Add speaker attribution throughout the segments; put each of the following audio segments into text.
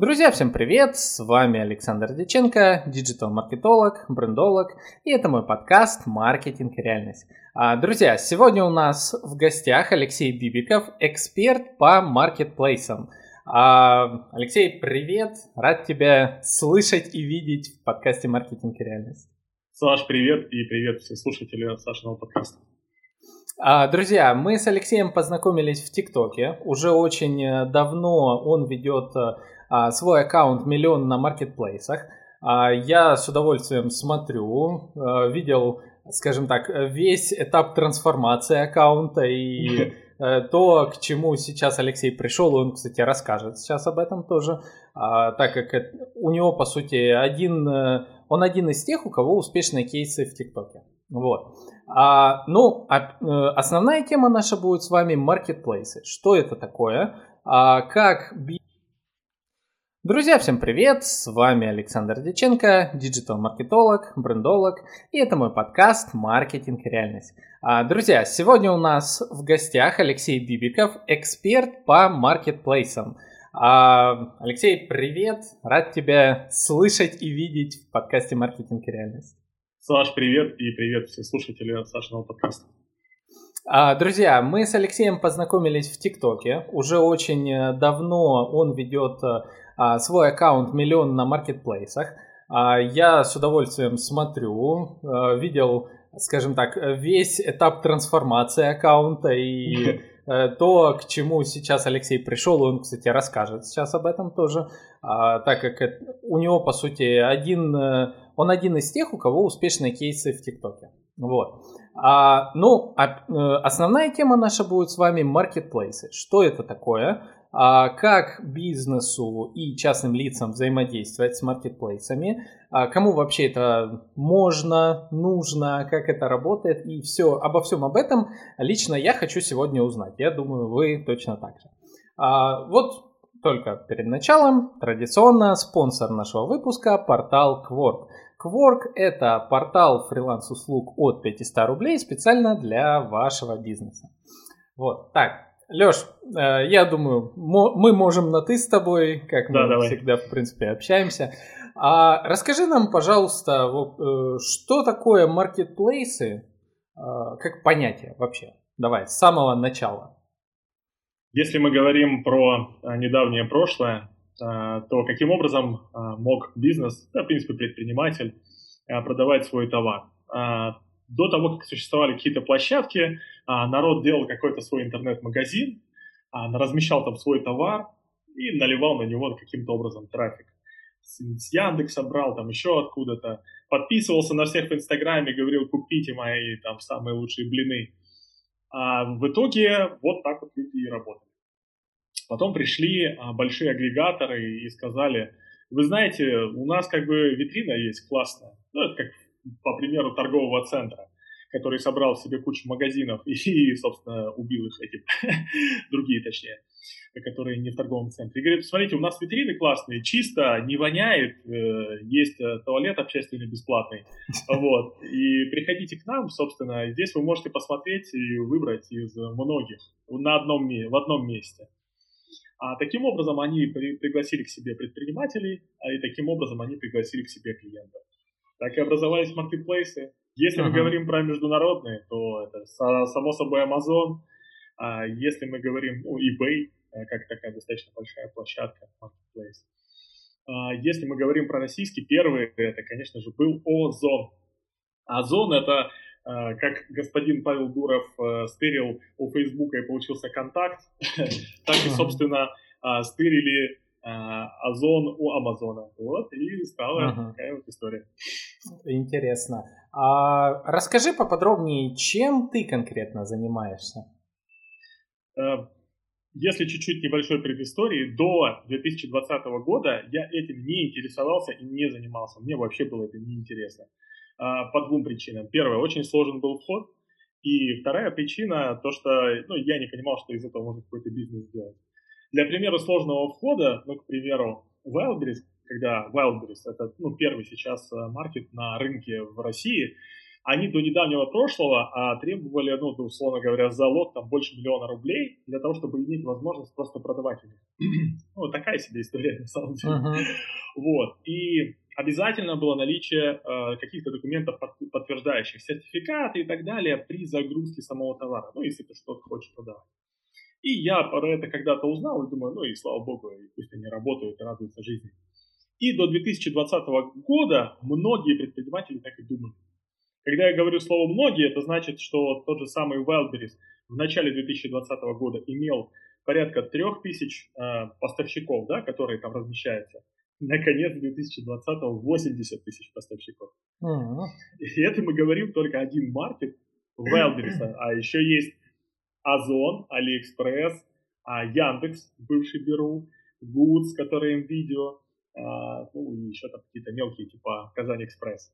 Speaker 1: Друзья, всем привет! С вами Александр Деченко, диджитал-маркетолог, брендолог, и это мой подкаст «Маркетинг и реальность». А, друзья, сегодня у нас в гостях Алексей Бибиков, эксперт по маркетплейсам. А, Алексей, привет! Рад тебя слышать и видеть в подкасте «Маркетинг и реальность».
Speaker 2: Саш, привет и привет все слушатели Сашиного подкаста.
Speaker 1: А, друзья, мы с Алексеем познакомились в ТикТоке. Уже очень э, давно он ведет э, свой аккаунт миллион на маркетплейсах. А, я с удовольствием смотрю, э, видел, скажем так, весь этап трансформации аккаунта и то, к чему сейчас Алексей пришел, он, кстати, расскажет сейчас об этом тоже, так как у него, по сути, один, он один из тех, у кого успешные кейсы в ТикТоке. Вот. А, ну, а, э, основная тема наша будет с вами маркетплейсы. Что это такое? А, как Друзья, всем привет! С вами Александр Деченко, диджитал-маркетолог, брендолог, и это мой подкаст «Маркетинг и реальность». А, друзья, сегодня у нас в гостях Алексей Бибиков, эксперт по маркетплейсам. А, Алексей, привет! Рад тебя слышать и видеть в подкасте «Маркетинг и реальность».
Speaker 2: Саш, привет и привет все слушатели Сашиного подкаста.
Speaker 1: А, друзья, мы с Алексеем познакомились в ТикТоке. Уже очень э, давно он ведет э, свой аккаунт миллион на маркетплейсах. А, я с удовольствием смотрю, э, видел, скажем так, весь этап трансформации аккаунта и то, к чему сейчас Алексей пришел, он, кстати, расскажет сейчас об этом тоже, так как у него, по сути, один он один из тех, у кого успешные кейсы в ТикТоке. Вот. А, ну, а, э, основная тема наша будет с вами маркетплейсы. Что это такое? А, как бизнесу и частным лицам взаимодействовать с маркетплейсами? А, кому вообще это можно, нужно, как это работает? И все, обо всем об этом лично я хочу сегодня узнать. Я думаю, вы точно так же. А, вот только перед началом, традиционно, спонсор нашего выпуска – портал Quark. Quark – это портал фриланс-услуг от 500 рублей специально для вашего бизнеса. Вот, так, Леш, э, я думаю, мы можем на «ты» с тобой, как да, мы давай. всегда, в принципе, общаемся. А расскажи нам, пожалуйста, э, что такое маркетплейсы, э, как понятие вообще? Давай, с самого начала.
Speaker 2: Если мы говорим про недавнее прошлое, а, то каким образом а, мог бизнес, да, в принципе, предприниматель а, продавать свой товар. До того, как существовали какие-то площадки, народ делал какой-то свой интернет-магазин, размещал там свой товар и наливал на него каким-то образом трафик. С Яндекса брал, там еще откуда-то, подписывался на всех в Инстаграме, говорил, купите мои там самые лучшие блины. А в итоге вот так вот люди и работали. Потом пришли а, большие агрегаторы и сказали, вы знаете, у нас как бы витрина есть классная. Ну, это как, по примеру, торгового центра, который собрал в себе кучу магазинов и, собственно, убил их эти, другие точнее, которые не в торговом центре. И говорит, смотрите, у нас витрины классные, чисто, не воняет, э, есть э, туалет общественный бесплатный. Вот. И приходите к нам, собственно, здесь вы можете посмотреть и выбрать из многих на одном, в одном месте. А таким образом они пригласили к себе предпринимателей, а и таким образом они пригласили к себе клиентов. Так и образовались маркетплейсы. Если uh-huh. мы говорим про международные, то это само собой Amazon. А если мы говорим ну, eBay, э, как такая достаточно большая площадка, marketplace. А если мы говорим про российский, первый, это, конечно же, был Озон. Озон – это Э, как господин Павел Дуров э, стырил у Фейсбука и получился контакт, так и, собственно, э, стырили Озон у Амазона. Вот, и стала ага. такая вот история.
Speaker 1: Интересно. А расскажи поподробнее, чем ты конкретно занимаешься?
Speaker 2: Если чуть-чуть небольшой предыстории, до 2020 года я этим не интересовался и не занимался. Мне вообще было это неинтересно. А, по двум причинам. Первая, очень сложен был вход. И вторая причина, то, что ну, я не понимал, что из этого можно какой-то бизнес сделать. Для примера сложного входа, ну, к примеру, Wildberries, когда Wildberries, это ну, первый сейчас э, маркет на рынке в России, они до недавнего прошлого а, требовали, ну, условно говоря, залог там больше миллиона рублей для того, чтобы иметь возможность просто продавать у них. ну, такая себе история, на самом деле. Uh-huh. Вот. И обязательно было наличие э, каких-то документов, подтверждающих сертификаты и так далее при загрузке самого товара, ну, если ты что-то хочешь продавать. И я про это когда-то узнал и думаю, ну и слава богу, и пусть они работают и радуются жизни. И до 2020 года многие предприниматели так и думали. Когда я говорю слово «многие», это значит, что тот же самый Wildberries в начале 2020 года имел порядка 3000 э, поставщиков, да, которые там размещаются. Наконец, 2020 80 тысяч поставщиков. Uh-huh. И это мы говорим только один маркет Wildberries, а еще есть Озон, Алиэкспресс, а, Яндекс, бывший Беру, Goods, который видео, а, ну и еще там какие-то мелкие, типа KazanExpress.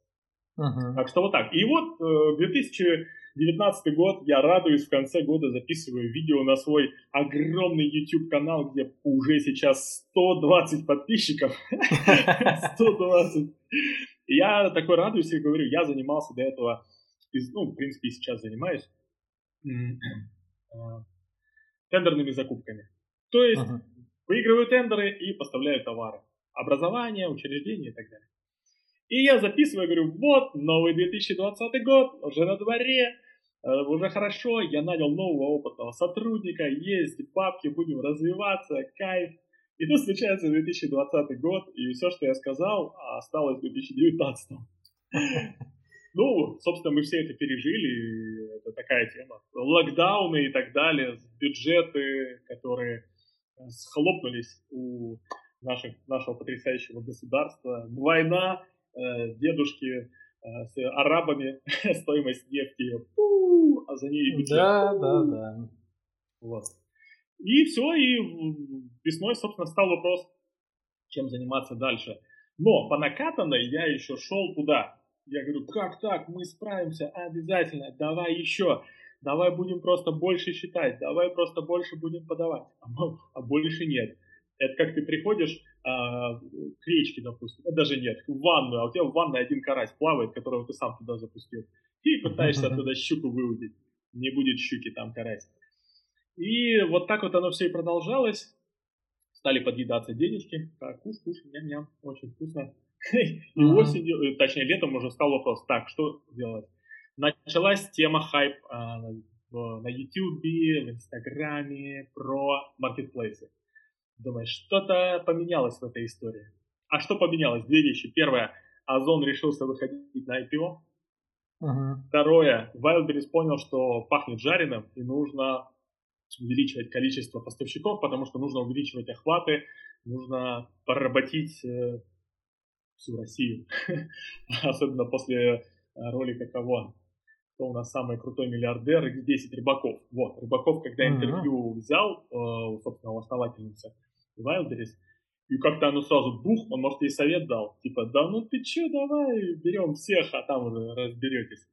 Speaker 2: Uh-huh. Так что вот так. И вот 2019 э, год, я радуюсь, в конце года записываю видео на свой огромный YouTube канал, где уже сейчас 120 подписчиков. 120. Я такой радуюсь и говорю, я занимался до этого, ну, в принципе, и сейчас занимаюсь тендерными закупками. То есть uh-huh. выигрываю тендеры и поставляю товары. Образование, учреждения и так далее. И я записываю, говорю, вот, новый 2020 год, уже на дворе, э, уже хорошо, я нанял нового опытного сотрудника, есть бабки, будем развиваться, кайф. И тут случается 2020 год, и все, что я сказал, осталось в 2019. Ну, собственно, мы все это пережили, это такая тема. Локдауны и так далее, бюджеты, которые схлопнулись у наших, нашего потрясающего государства. Война, э, дедушки э, с арабами, стоимость нефти, пу, а за ней
Speaker 1: бюджет. Да, да, да.
Speaker 2: Вот. И все, и весной, собственно, стал вопрос, чем заниматься дальше. Но по накатанной я еще шел туда, я говорю, как так, мы справимся, обязательно, давай еще, давай будем просто больше считать, давай просто больше будем подавать, а, а больше нет. Это как ты приходишь а, к речке, допустим, даже нет, в ванную, а у тебя в ванной один карась плавает, которого ты сам туда запустил, и пытаешься оттуда щуку выудить. Не будет щуки, там карась. И вот так вот оно все и продолжалось. Стали подъедаться денежки. Так, куш, куш, ням-ням, очень вкусно. И осенью, э, точнее летом уже стал вопрос, так, что делать? Началась тема хайп а, на YouTube, в Инстаграме про маркетплейсы. Думаешь, что-то поменялось в этой истории. А что поменялось? Две вещи. Первое, Озон решился выходить на IPO. Uh-huh. Второе, Wildberries понял, что пахнет жареным и нужно увеличивать количество поставщиков, потому что нужно увеличивать охваты, нужно поработить э, всю Россию. Особенно после э, ролика кого? Кто у нас самый крутой миллиардер? X10 Рыбаков. Вот, Рыбаков, когда интервью взял э, у, собственно, основательницы Wildberries, и как-то оно сразу бух, он, может, ей совет дал. Типа, да ну ты че, давай берем всех, а там уже разберетесь.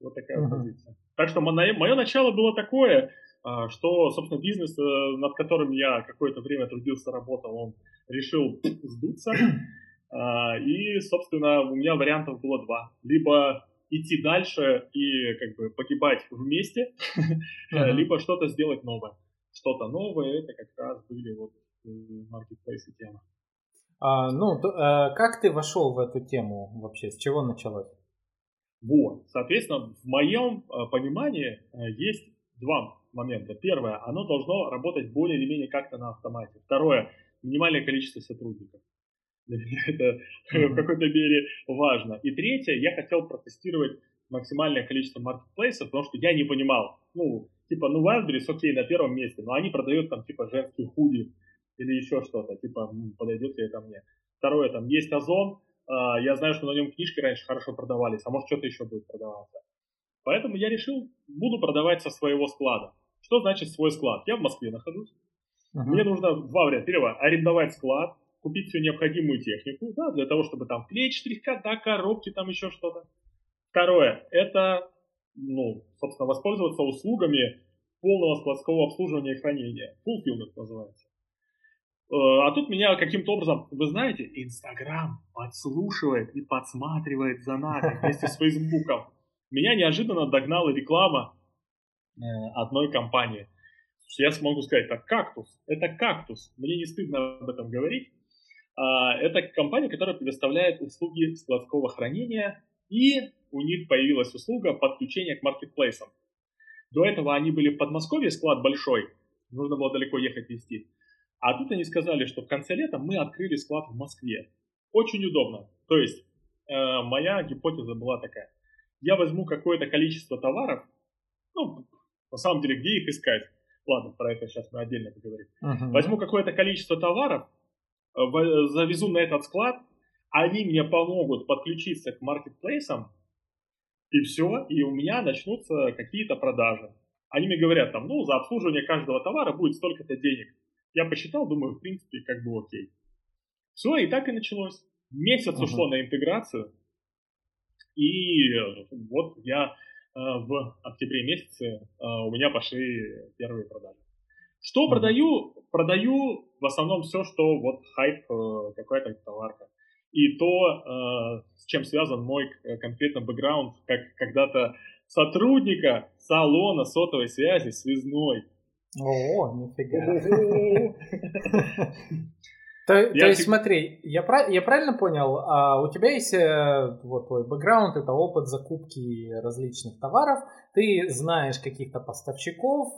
Speaker 2: Вот такая uh-huh. позиция. Так что мое, мое начало было такое, а, что, собственно, бизнес, э, над которым я какое-то время трудился, работал, он решил сдуться. А, и, собственно, у меня вариантов было два. Либо идти дальше и как бы погибать вместе, uh-huh. либо что-то сделать новое. Что-то новое, это как раз были вот маркетплейсы темы.
Speaker 1: А, ну, то, а, как ты вошел в эту тему вообще? С чего началось?
Speaker 2: Вот, соответственно, в моем а, понимании есть два момента. Первое, оно должно работать более или менее как-то на автомате. Второе, минимальное количество сотрудников. Для меня это в какой-то мере важно. И третье, я хотел протестировать максимальное количество маркетплейсов, потому что я не понимал, ну, типа, ну, Wildberries, окей, на первом месте, но они продают там, типа, женские худи или еще что-то, типа, подойдет ли это мне. Второе, там, есть Озон, э, я знаю, что на нем книжки раньше хорошо продавались, а может, что-то еще будет продаваться. Поэтому я решил, буду продавать со своего склада. Что значит свой склад? Я в Москве нахожусь. Uh-huh. Мне нужно два варианта. Первое, арендовать склад, купить всю необходимую технику, да, для того, чтобы там клеить штрих-кода, коробки, там еще что-то. Второе, это, ну, собственно, воспользоваться услугами полного складского обслуживания и хранения. Fulfillment называется. Э, а тут меня каким-то образом, вы знаете, Инстаграм подслушивает и подсматривает за нами вместе с Фейсбуком. меня неожиданно догнала реклама э, одной компании. Я смогу сказать, это кактус, это кактус. Мне не стыдно об этом говорить. А, это компания, которая предоставляет услуги складского хранения, и у них появилась услуга подключения к маркетплейсам. До этого они были в Подмосковье, склад большой, нужно было далеко ехать вести. А тут они сказали, что в конце лета мы открыли склад в Москве. Очень удобно. То есть э, моя гипотеза была такая. Я возьму какое-то количество товаров, ну, на самом деле, где их искать? Ладно, про это сейчас мы отдельно поговорим. Uh-huh. Возьму какое-то количество товаров, завезу на этот склад, они мне помогут подключиться к маркетплейсам, и все, и у меня начнутся какие-то продажи. Они мне говорят, там, ну, за обслуживание каждого товара будет столько-то денег. Я посчитал, думаю, в принципе, как бы окей. Все, и так и началось. Месяц uh-huh. ушло на интеграцию, и вот я э, в октябре месяце э, у меня пошли первые продажи. Что продаю? Продаю в основном все, что вот хайп, э, какая-то товарка и то, э, с чем связан мой э, конкретно бэкграунд, как когда-то сотрудника салона сотовой связи связной.
Speaker 1: О, нифига. То, то есть, смотри, я, я правильно понял, а у тебя есть вот твой бэкграунд, это опыт закупки различных товаров, ты знаешь каких-то поставщиков,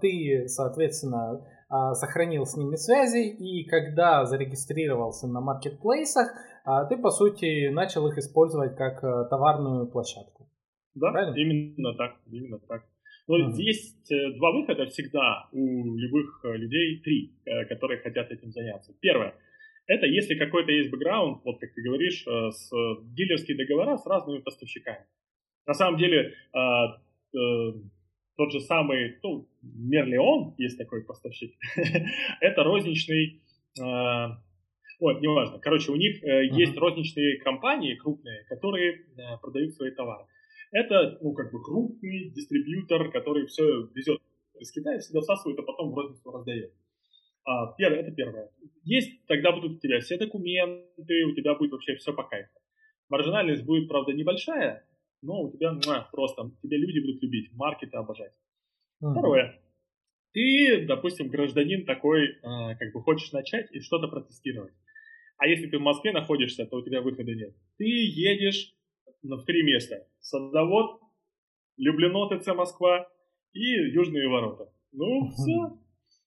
Speaker 1: ты, соответственно, сохранил с ними связи, и когда зарегистрировался на маркетплейсах, а, ты, по сути, начал их использовать как э, товарную площадку.
Speaker 2: Да, Правильно? именно так, именно так. Но uh-huh. есть э, два выхода всегда у любых э, людей, три, которые хотят этим заняться. Первое, это если какой-то есть бэкграунд, вот как ты говоришь, с дилерские договора с разными поставщиками. На самом деле, тот же самый, ну, Мерлеон, есть такой поставщик, это розничный, э, вот, неважно, короче, у них э, uh-huh. есть розничные компании крупные, которые э, продают свои товары. Это, ну, как бы крупный дистрибьютор, который все везет из Китая, всегда всасывает, а потом в розницу раздает. А, первое, это первое. Есть, тогда будут у тебя все документы, у тебя будет вообще все по кайфу. Маржинальность будет, правда, небольшая, но у тебя муа, просто, тебя люди будут любить, маркеты обожать. Uh-huh. Второе. Ты, допустим, гражданин такой, э, как бы хочешь начать и что-то протестировать. А если ты в Москве находишься, то у тебя выхода нет. Ты едешь в три места. Садовод, Люблено ТЦ Москва и Южные ворота. Ну, все.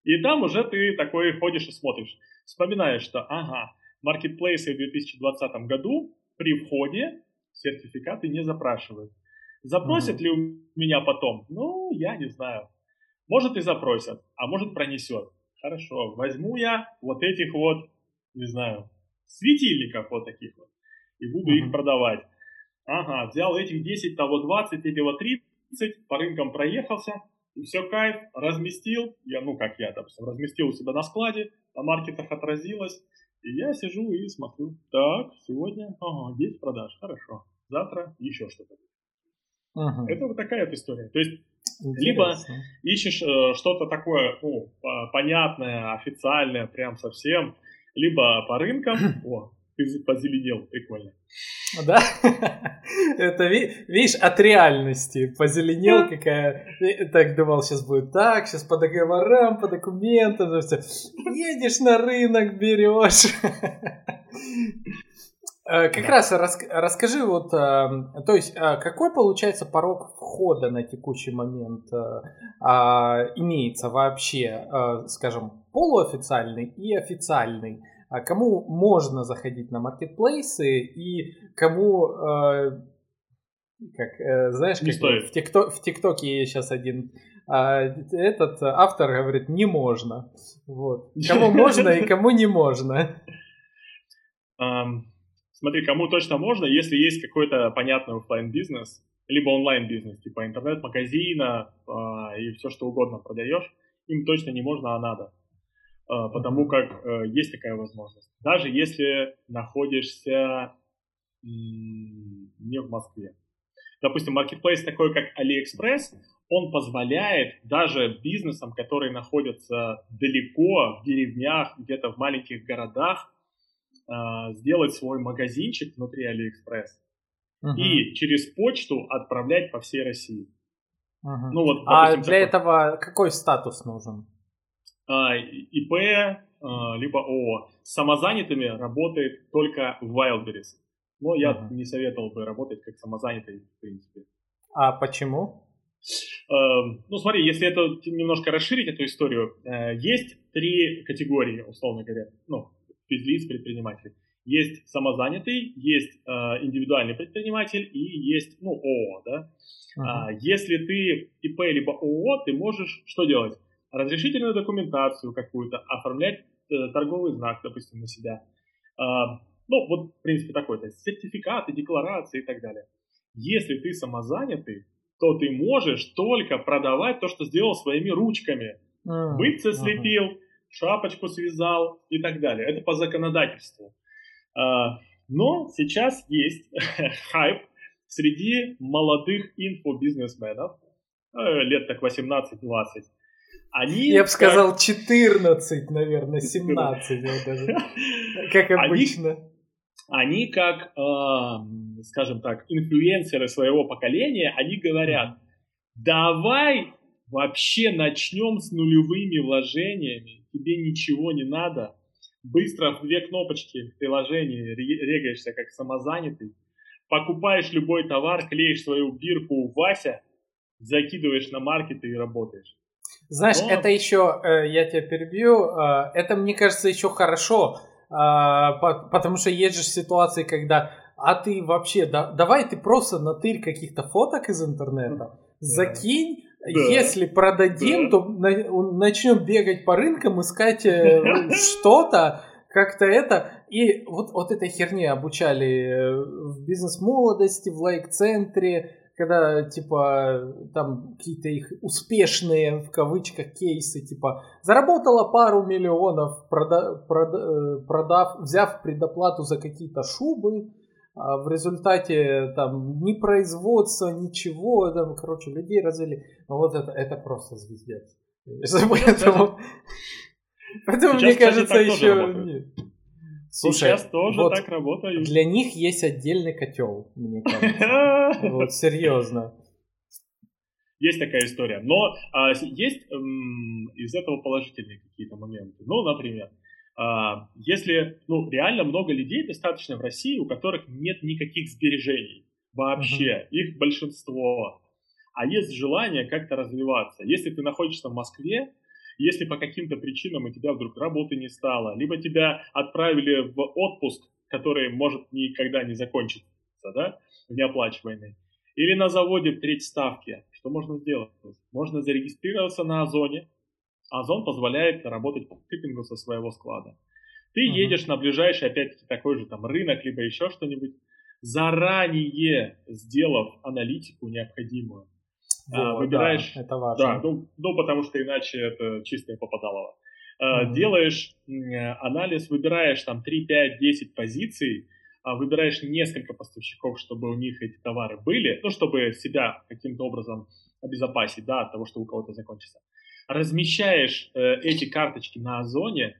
Speaker 2: И там уже ты такой ходишь и смотришь. Вспоминаешь, что, ага, маркетплейсы в 2020 году при входе сертификаты не запрашивают. Запросят угу. ли у меня потом? Ну, я не знаю. Может и запросят, а может пронесет. Хорошо, возьму я вот этих вот, не знаю, светильников вот таких вот и буду угу. их продавать. Ага, взял этих 10, того 20, этого 30, по рынкам проехался, и все кайф, разместил, я, ну как я, допустим, разместил у себя на складе, на маркетах отразилось, и я сижу и смотрю, так, сегодня, ага, 10 продаж, хорошо, завтра еще что-то. Ага. Это вот такая вот история. То есть Интересно. либо ищешь э, что-то такое ну, понятное, официальное, прям совсем, либо по рынкам, о, ты позеленел, прикольно.
Speaker 1: Да? Это, видишь, от реальности. Позеленел какая. Так думал, сейчас будет так, сейчас по договорам, по документам. Едешь на рынок, берешь. Э, как да. раз рас, расскажи вот, э, то есть э, какой получается порог входа на текущий момент а, имеется вообще, скажем, полуофициальный и официальный? А кому можно заходить на маркетплейсы и кому, как, знаешь,
Speaker 2: как
Speaker 1: в, тикток, в ТикТоке сейчас один а этот автор говорит, не можно. Вот. Кому можно и кому не можно.
Speaker 2: Смотри, кому точно можно, если есть какой-то понятный офлайн бизнес либо онлайн-бизнес, типа интернет-магазина э, и все что угодно продаешь, им точно не можно, а надо. Э, потому как э, есть такая возможность. Даже если находишься не в Москве. Допустим, маркетплейс такой, как AliExpress, он позволяет даже бизнесам, которые находятся далеко, в деревнях, где-то в маленьких городах, а, сделать свой магазинчик внутри Алиэкспресс угу. и через почту отправлять по всей России.
Speaker 1: Угу. Ну, вот, а допустим, а для такой... этого какой статус нужен?
Speaker 2: А, ИП, а, либо ООО. С самозанятыми работает только Wildberries. Но я угу. не советовал бы работать как самозанятый, в принципе.
Speaker 1: А почему?
Speaker 2: Эм, ну, смотри, если это немножко расширить эту историю, э, есть три категории, условно говоря, ну, физлиц, предпринимателей. Есть самозанятый, есть э, индивидуальный предприниматель и есть, ну, ООО, да. Uh-huh. Если ты ИП либо ООО, ты можешь что делать? Разрешительную документацию какую-то, оформлять э, торговый знак, допустим, на себя. А, ну, вот, в принципе, такой, то есть сертификаты, декларации и так далее. Если ты самозанятый, то ты можешь только продавать то, что сделал своими ручками. Бытцы uh-huh. слепил, шапочку связал и так далее. Это по законодательству. А, но сейчас есть хайп среди молодых инфобизнесменов, э, лет так 18-20.
Speaker 1: Они, Я бы сказал 14, наверное, 17 даже, как обычно.
Speaker 2: Они, как, э, скажем так, инфлюенсеры своего поколения, они говорят, давай вообще начнем с нулевыми вложениями, тебе ничего не надо, быстро в две кнопочки в приложении регаешься как самозанятый, покупаешь любой товар, клеишь свою бирку Вася, закидываешь на маркеты и работаешь.
Speaker 1: Знаешь, Но... это еще, э, я тебя перебью, э, это мне кажется еще хорошо, э, потому что есть же ситуации, когда, а ты вообще, да, давай ты просто натырь каких-то фоток из интернета, закинь, да. Если продадим, да. то начнем бегать по рынкам, искать что-то, как-то это. И вот, вот этой херне обучали в бизнес-молодости, в лайк-центре, когда, типа, там какие-то их успешные, в кавычках, кейсы, типа, заработала пару миллионов, прода, прода, э, продав, взяв предоплату за какие-то шубы, а в результате там ни производства, ничего, там, короче, людей развели. Ну вот это, это просто звездец. Поэтому, поэтому мне кажется, еще...
Speaker 2: Слушай, Сейчас тоже вот так работают.
Speaker 1: Для них есть отдельный котел, мне кажется. Вот серьезно.
Speaker 2: Есть такая история. Но а, есть м, из этого положительные какие-то моменты. Ну, например, а, если, ну, реально много людей достаточно в России, у которых нет никаких сбережений вообще, uh-huh. их большинство, а есть желание как-то развиваться. Если ты находишься в Москве, если по каким-то причинам у тебя вдруг работы не стало, либо тебя отправили в отпуск, который может никогда не закончиться, да, неоплачиваемый, или на заводе треть ставки, что можно сделать? Можно зарегистрироваться на Озоне, Озон позволяет работать по маркетингу со своего склада. Ты uh-huh. едешь на ближайший, опять-таки, такой же там рынок, либо еще что-нибудь, заранее сделав аналитику необходимую.
Speaker 1: А, вот, выбираешь... Да, это важно.
Speaker 2: Да, ну, ну, потому что иначе это чистое попадалово. Uh-huh. Делаешь анализ, выбираешь там 3, 5, 10 позиций, а, выбираешь несколько поставщиков, чтобы у них эти товары были, ну, чтобы себя каким-то образом обезопасить, да, от того, что у кого-то закончится размещаешь э, эти карточки на Озоне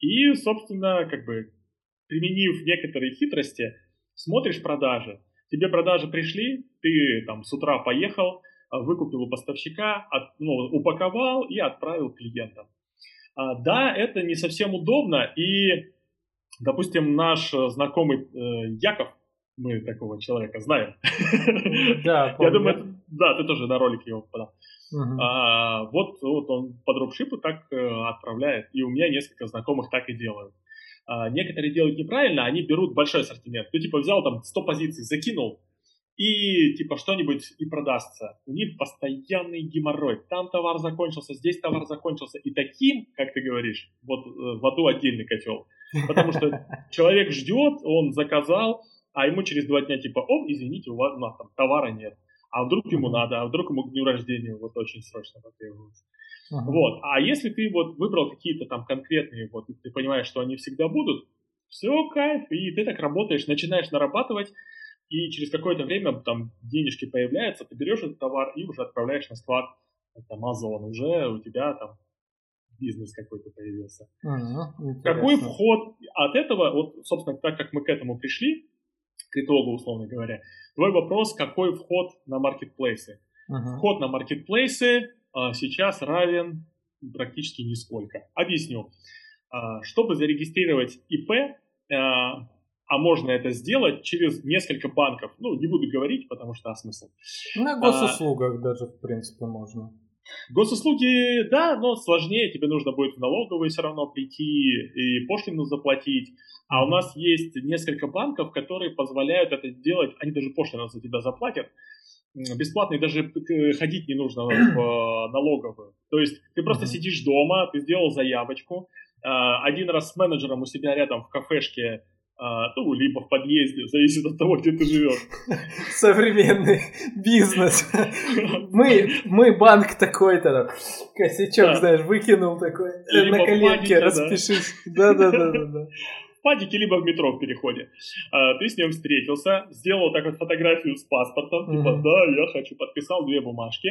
Speaker 2: и, собственно, как бы применив некоторые хитрости, смотришь продажи. Тебе продажи пришли, ты там с утра поехал, а, выкупил у поставщика, от, ну, упаковал и отправил клиентам. А, да, это не совсем удобно, и, допустим, наш знакомый э, Яков, мы такого человека знаем. Да, Я думаю, да, ты тоже на ролик его попадал. Uh-huh. А, вот, вот он по дропшипу так э, отправляет, и у меня несколько знакомых так и делают. А, некоторые делают неправильно, они берут большой ассортимент. Ты типа взял там 100 позиций, закинул, и типа что-нибудь и продастся. У них постоянный геморрой. Там товар закончился, здесь товар закончился. И таким, как ты говоришь, вот э, в аду отдельный котел. Потому что человек ждет, он заказал, а ему через два дня типа, о, извините, у вас, у нас там товара нет а вдруг ему надо, а вдруг ему к дню рождения вот очень срочно потребуется. Uh-huh. Вот. А если ты вот выбрал какие-то там конкретные, вот, ты понимаешь, что они всегда будут, все, кайф, и ты так работаешь, начинаешь нарабатывать, и через какое-то время там денежки появляются, ты берешь этот товар и уже отправляешь на склад там, Amazon, уже у тебя там бизнес какой-то появился. Uh-huh, Какой вход от этого, вот, собственно, так как мы к этому пришли, к итогу, условно говоря. Твой вопрос, какой вход на маркетплейсы? Uh-huh. Вход на маркетплейсы а, сейчас равен практически нисколько. Объясню. А, чтобы зарегистрировать ИП, а, а можно это сделать через несколько банков. Ну, не буду говорить, потому что а смысл.
Speaker 1: На госуслугах а, даже, в принципе, можно.
Speaker 2: Госуслуги, да, но сложнее, тебе нужно будет в налоговые все равно прийти и пошлину заплатить. А у нас есть несколько банков, которые позволяют это сделать, они даже пошлину за тебя заплатят, бесплатно и даже ходить не нужно в э, налоговую. То есть ты просто mm-hmm. сидишь дома, ты сделал заявочку, э, один раз с менеджером у себя рядом в кафешке а, ну, либо в подъезде, зависит от того, где ты живешь.
Speaker 1: Современный бизнес. Мы, мы банк такой-то, косячок, да. знаешь, выкинул такой, либо на коленке распишись. Да-да-да.
Speaker 2: В падике, либо в метро в переходе. А, ты с ним встретился, сделал так вот фотографию с паспортом, типа, да, я хочу, подписал две бумажки.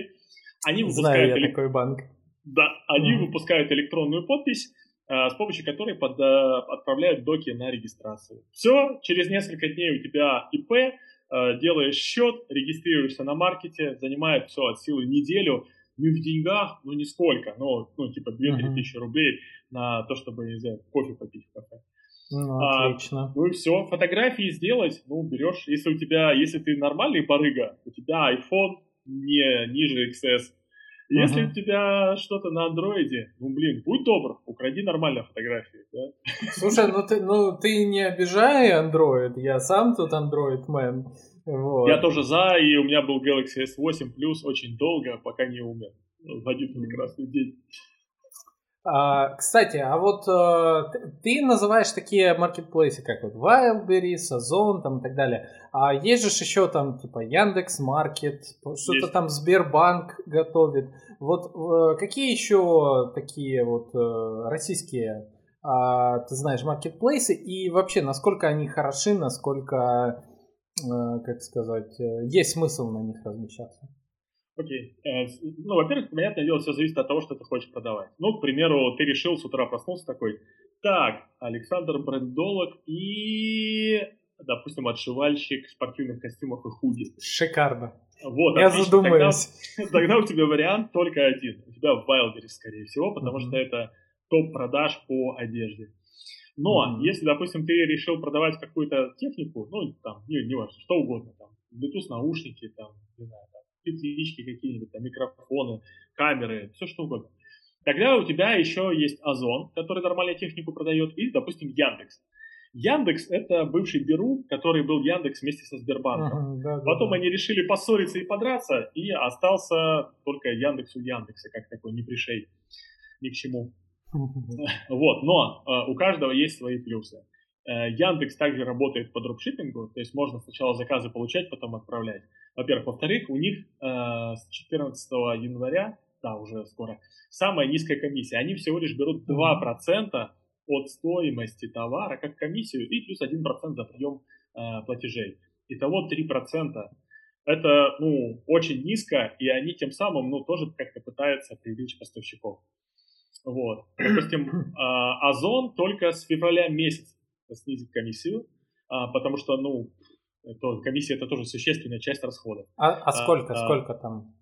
Speaker 1: Они выпускают... Знаю я такой банк.
Speaker 2: Да, они выпускают электронную подпись, Э, с помощью которой под, э, отправляют доки на регистрацию. Все, через несколько дней у тебя ИП, э, делаешь счет, регистрируешься на маркете, занимает все от силы неделю, ну в деньгах, ну нисколько, ну, ну типа 2-3 uh-huh. тысячи рублей на то, чтобы, не знаю, кофе попить в кафе.
Speaker 1: Ну, а, отлично.
Speaker 2: ну и все, фотографии сделать, ну, берешь, если у тебя, если ты нормальный барыга, у тебя iPhone не ниже XS, если у тебя что-то на андроиде, ну блин, будь добр, укради нормально фотографии, да?
Speaker 1: Слушай, ну ты, ну ты не обижай андроид, я сам тут андроид мен. Вот.
Speaker 2: Я тоже за, и у меня был Galaxy S8 Plus очень долго, пока не умер. В один прекрасный день.
Speaker 1: А, кстати, а вот а, ты называешь такие маркетплейсы, как вот Wildberries, Озон там и так далее. А есть же еще там типа Яндекс Маркет, что-то там Сбербанк готовит. Вот э, какие еще такие вот э, российские, а, ты знаешь, маркетплейсы и вообще насколько они хороши, насколько, э, как сказать, есть смысл на них размещаться?
Speaker 2: Окей. Э, ну, во-первых, понятное дело, все зависит от того, что ты хочешь продавать. Ну, к примеру, ты решил с утра проснулся такой, так, Александр брендолог и, допустим, отшивальщик спортивных костюмов и худи.
Speaker 1: Шикарно.
Speaker 2: Вот,
Speaker 1: Я отлично. задумаюсь.
Speaker 2: Тогда, тогда у тебя вариант только один. У тебя в Wildberries, скорее всего, потому mm-hmm. что это топ продаж по одежде. Но mm-hmm. если, допустим, ты решил продавать какую-то технику, ну, там, не, не важно, что угодно, там, Bluetooth наушники, там, не знаю, петлички какие-нибудь, там, микрофоны, камеры, все что угодно. Тогда у тебя еще есть Озон, который нормальную технику продает, и, допустим, Яндекс. Яндекс это бывший Беру, который был Яндекс вместе со Сбербанком. Uh-huh, да, Потом да. они решили поссориться и подраться, и остался только Яндекс у Яндекса, как такой не пришей ни к чему. Вот, но э, у каждого есть свои плюсы. Э, Яндекс также работает по дропшиппингу, то есть можно сначала заказы получать, потом отправлять. Во-первых. Во-вторых, у них э, с 14 января, да, уже скоро, самая низкая комиссия. Они всего лишь берут 2% от стоимости товара как комиссию и плюс 1% за прием э, платежей. Итого 3%. Это, ну, очень низко, и они тем самым, ну, тоже как-то пытаются привлечь поставщиков. Вот. Допустим, Озон только с февраля месяца снизит комиссию, а, потому что, ну, то комиссия это тоже существенная часть расхода.
Speaker 1: А, а сколько, а, сколько там?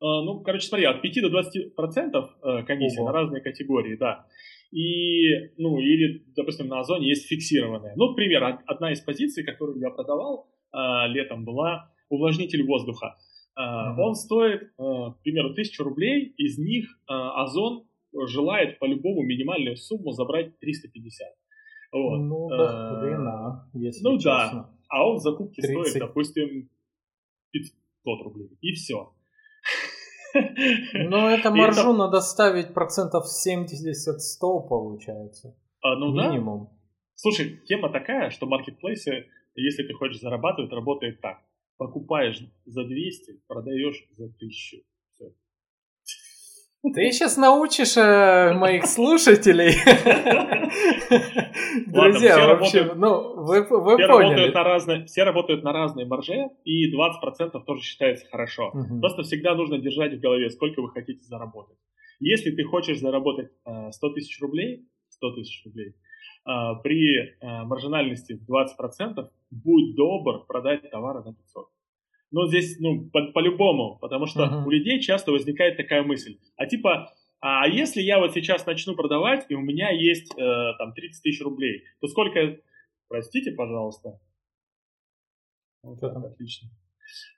Speaker 2: А, ну, короче, смотри, от 5 до 20 процентов э, комиссия Ого. на разные категории, да. И, ну, или, допустим, на Озоне есть фиксированная. Ну, пример, одна из позиций, которую я продавал э, летом, была увлажнитель воздуха. Угу. Он стоит, к примеру, 1000 рублей, из них Озон желает по-любому минимальную сумму забрать 350.
Speaker 1: Вот. Ну, да, хрена, если
Speaker 2: Ну честно. да, а он в закупке 30. стоит, допустим, 500 рублей, и все.
Speaker 1: Ну, это маржу это... надо ставить процентов 70-100, получается.
Speaker 2: А, ну Минимум. Да. Слушай, тема такая, что маркетплейсы, если ты хочешь зарабатывать, работает так. Покупаешь за 200, продаешь за 1000.
Speaker 1: Ты сейчас научишь э, моих слушателей. Друзья, в общем, ну, вы, вы все поняли. Работают
Speaker 2: на разные, все работают на разной марже, и 20% тоже считается хорошо. Угу. Просто всегда нужно держать в голове, сколько вы хотите заработать. Если ты хочешь заработать э, 100 тысяч рублей, 100 тысяч рублей, а, при а, маржинальности в 20% будь добр продать товары на 500. Но здесь, ну, по- по-любому, потому что uh-huh. у людей часто возникает такая мысль. А типа, а если я вот сейчас начну продавать, и у меня есть э, там 30 тысяч рублей, то сколько... Простите, пожалуйста. Вот это отлично.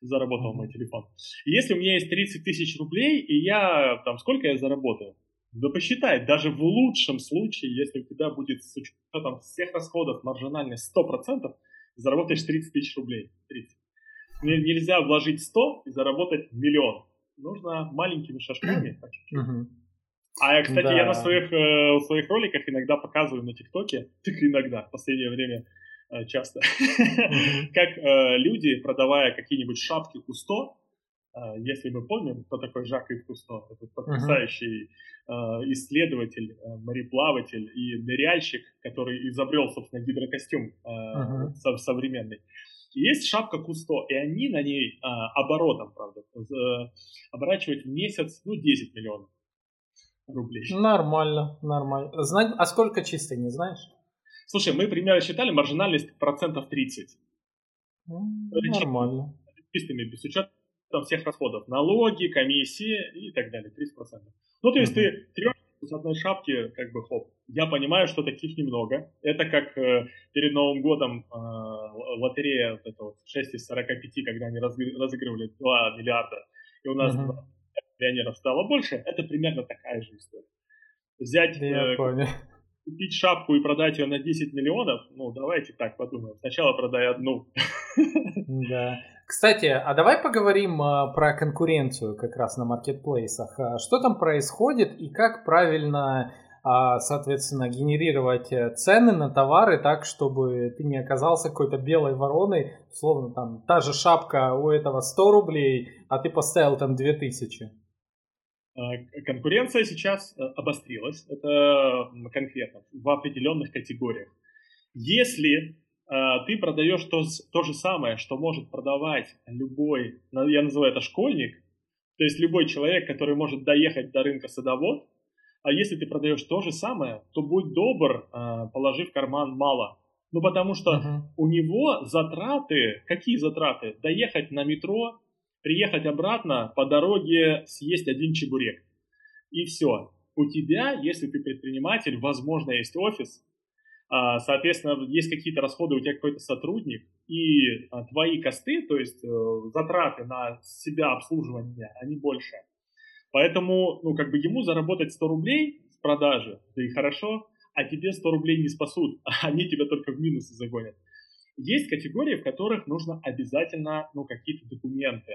Speaker 2: Заработал uh-huh. мой телефон. Если у меня есть 30 тысяч рублей, и я там сколько я заработаю? Да посчитай, даже в лучшем случае, если у тебя будет с учетом всех расходов маржинальность 100%, заработаешь 30 тысяч рублей. 30. Нельзя вложить 100 и заработать миллион. Нужно маленькими шажками, по чуть-чуть. А, кстати, да. я на своих, э, своих роликах иногда показываю на ТикТоке, так иногда, в последнее время э, часто, как э, люди, продавая какие-нибудь шапки Кусто, э, если мы помним, кто такой Жак Ив Кусто, это потрясающий э, исследователь, э, мореплаватель и ныряльщик, который изобрел, собственно, гидрокостюм э, современный. Есть шапка Кусто, и они на ней а, оборотом, правда, оборачивают в месяц, ну, 10 миллионов рублей.
Speaker 1: Нормально, нормально. Знать, а сколько чистой, не знаешь?
Speaker 2: Слушай, мы примерно считали маржинальность процентов 30.
Speaker 1: Нормально.
Speaker 2: Чистыми, без учета там, всех расходов. Налоги, комиссии и так далее, 30%. Ну, то есть mm-hmm. ты трешь с одной шапки, как бы хоп. Я понимаю, что таких немного. Это как э, перед Новым годом э, лотерея вот это вот 6 из 45, когда они разыгрывали 2 миллиарда. И у нас mm-hmm миллионеров стало больше, это примерно такая же история. Взять,
Speaker 1: э,
Speaker 2: купить шапку и продать ее на 10 миллионов, ну, давайте так подумаем. Сначала продай одну.
Speaker 1: Да. Кстати, а давай поговорим а, про конкуренцию как раз на маркетплейсах. А что там происходит и как правильно а, соответственно, генерировать э, цены на товары так, чтобы ты не оказался какой-то белой вороной, словно там та же шапка у этого 100 рублей, а ты поставил там 2000.
Speaker 2: А, конкуренция сейчас э, обострилась, это конкретно в определенных категориях. Если ты продаешь то, то же самое, что может продавать любой, я называю это школьник, то есть любой человек, который может доехать до рынка садовод, а если ты продаешь то же самое, то будь добр, э, положи в карман мало. Ну, потому что uh-huh. у него затраты, какие затраты? Доехать на метро приехать обратно, по дороге съесть один чебурек. И все. У тебя, если ты предприниматель, возможно, есть офис, а, соответственно, есть какие-то расходы, у тебя какой-то сотрудник, и а, твои косты, то есть э, затраты на себя обслуживание, они больше. Поэтому, ну, как бы ему заработать 100 рублей с продажи, да и хорошо, а тебе 100 рублей не спасут, они тебя только в минусы загонят. Есть категории, в которых нужно обязательно ну, какие-то документы,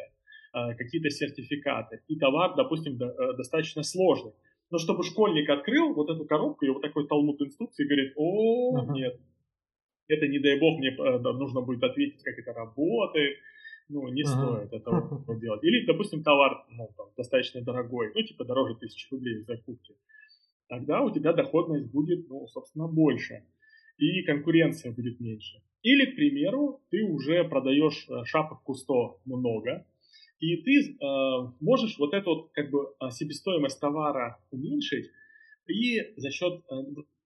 Speaker 2: э, какие-то сертификаты. И товар, допустим, э, достаточно сложный. Но чтобы школьник открыл вот эту коробку и вот такой талмуд инструкции говорит, о, uh-huh. нет, это не дай бог, мне э, нужно будет ответить, как это работает, ну, не uh-huh. стоит этого делать. Или, допустим, товар ну, там, достаточно дорогой, ну, типа дороже тысячи рублей в закупке. Тогда у тебя доходность будет, ну, собственно, больше и конкуренция будет меньше. Или, к примеру, ты уже продаешь э, шапок Кусто много, и ты э, можешь вот эту вот, как бы э, себестоимость товара уменьшить и за счет э,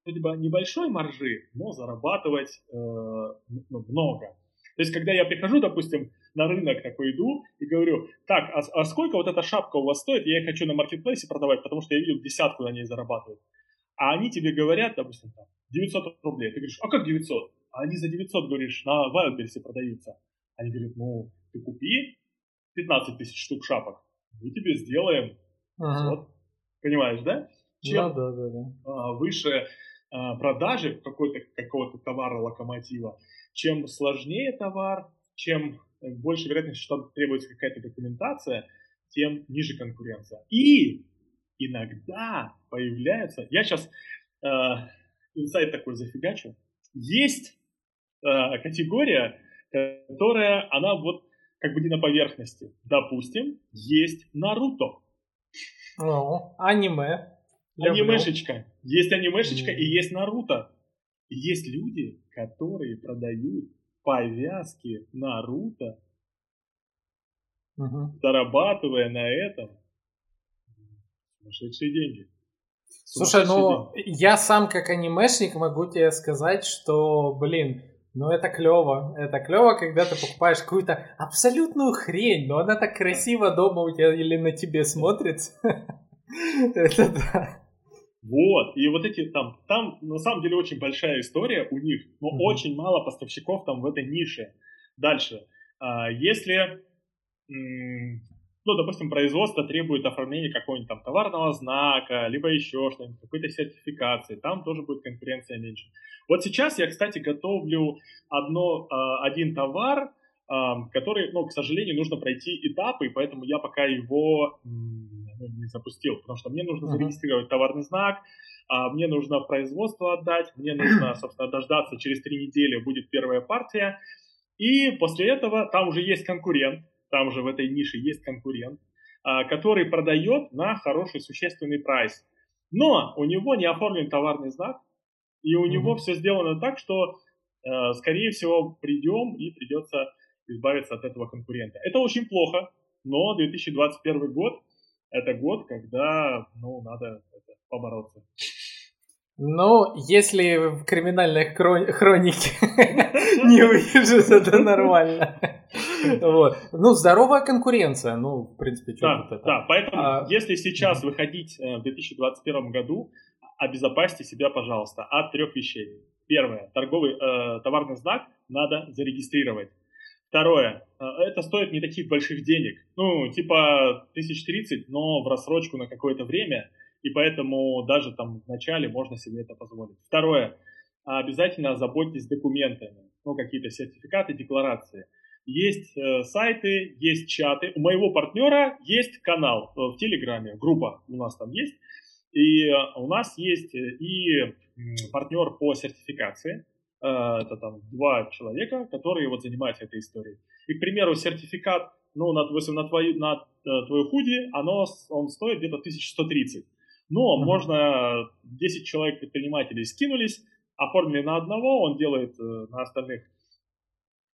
Speaker 2: бы небольшой маржи, но зарабатывать э, ну, много. То есть, когда я прихожу, допустим, на рынок такой иду и говорю, так, а, а сколько вот эта шапка у вас стоит, я хочу на маркетплейсе продавать, потому что я видел десятку на ней зарабатывать. А они тебе говорят, допустим, там, 900 рублей. Ты говоришь, а как 900? А они за 900, говоришь, на Wildberries продаются. Они говорят, ну, ты купи 15 тысяч штук шапок, мы тебе сделаем ага. Понимаешь, да?
Speaker 1: Чем да, да, да,
Speaker 2: да. выше а, продажи какой-то, какого-то товара локомотива, чем сложнее товар, чем больше вероятность, что требуется какая-то документация, тем ниже конкуренция. И иногда появляется, я сейчас э, инсайт такой зафигачу, есть э, категория, которая, она вот как бы не на поверхности. Допустим, есть Наруто.
Speaker 1: О, аниме.
Speaker 2: Анимешечка. Есть анимешечка mm. и есть Наруто. есть люди, которые продают повязки Наруто, угу. зарабатывая на этом сумасшедшие деньги.
Speaker 1: Слушай, ну я сам как анимешник могу тебе сказать, что, блин, ну это клево. Это клево, когда ты покупаешь какую-то абсолютную хрень, но она так красиво дома у тебя или на тебе смотрится. Это да.
Speaker 2: Вот, и вот эти там, там на самом деле очень большая история у них, но mm-hmm. очень мало поставщиков там в этой нише. Дальше, а, если, ну, допустим, производство требует оформления какого-нибудь там товарного знака, либо еще что-нибудь, какой-то сертификации, там тоже будет конкуренция меньше. Вот сейчас я, кстати, готовлю одно, а, один товар, а, который, ну, к сожалению, нужно пройти этапы, и поэтому я пока его ну, не запустил, потому что мне нужно зарегистрировать товарный знак, а мне нужно производство отдать, мне нужно, собственно, дождаться, через три недели будет первая партия, и после этого там уже есть конкурент, там уже в этой нише есть конкурент, а, который продает на хороший существенный прайс. Но у него не оформлен товарный знак, и у mm-hmm. него все сделано так, что, э, скорее всего, придем и придется избавиться от этого конкурента. Это очень плохо, но 2021 год это год, когда, ну, надо это, побороться.
Speaker 1: Ну, если в криминальной хронике не увижу, это нормально. Вот. Ну, здоровая конкуренция, ну, в принципе, что
Speaker 2: да, это. Да, поэтому, а... если сейчас выходить э, в 2021 году, обезопасьте себя, пожалуйста, от трех вещей. Первое, торговый э, товарный знак надо зарегистрировать. Второе, э, это стоит не таких больших денег, ну, типа 1030, но в рассрочку на какое-то время, и поэтому даже там в начале можно себе это позволить. Второе, обязательно озаботьтесь документами, ну, какие-то сертификаты, декларации. Есть э, сайты, есть чаты. У моего партнера есть канал э, в Телеграме, группа у нас там есть. И э, у нас есть и партнер по сертификации, Э, это там два человека, которые вот занимаются этой историей. И, к примеру, сертификат, ну, на, допустим, на, твою, на твою худи, оно, он стоит где-то 1130. Но mm-hmm. можно 10 человек предпринимателей скинулись, оформили на одного, он делает на остальных,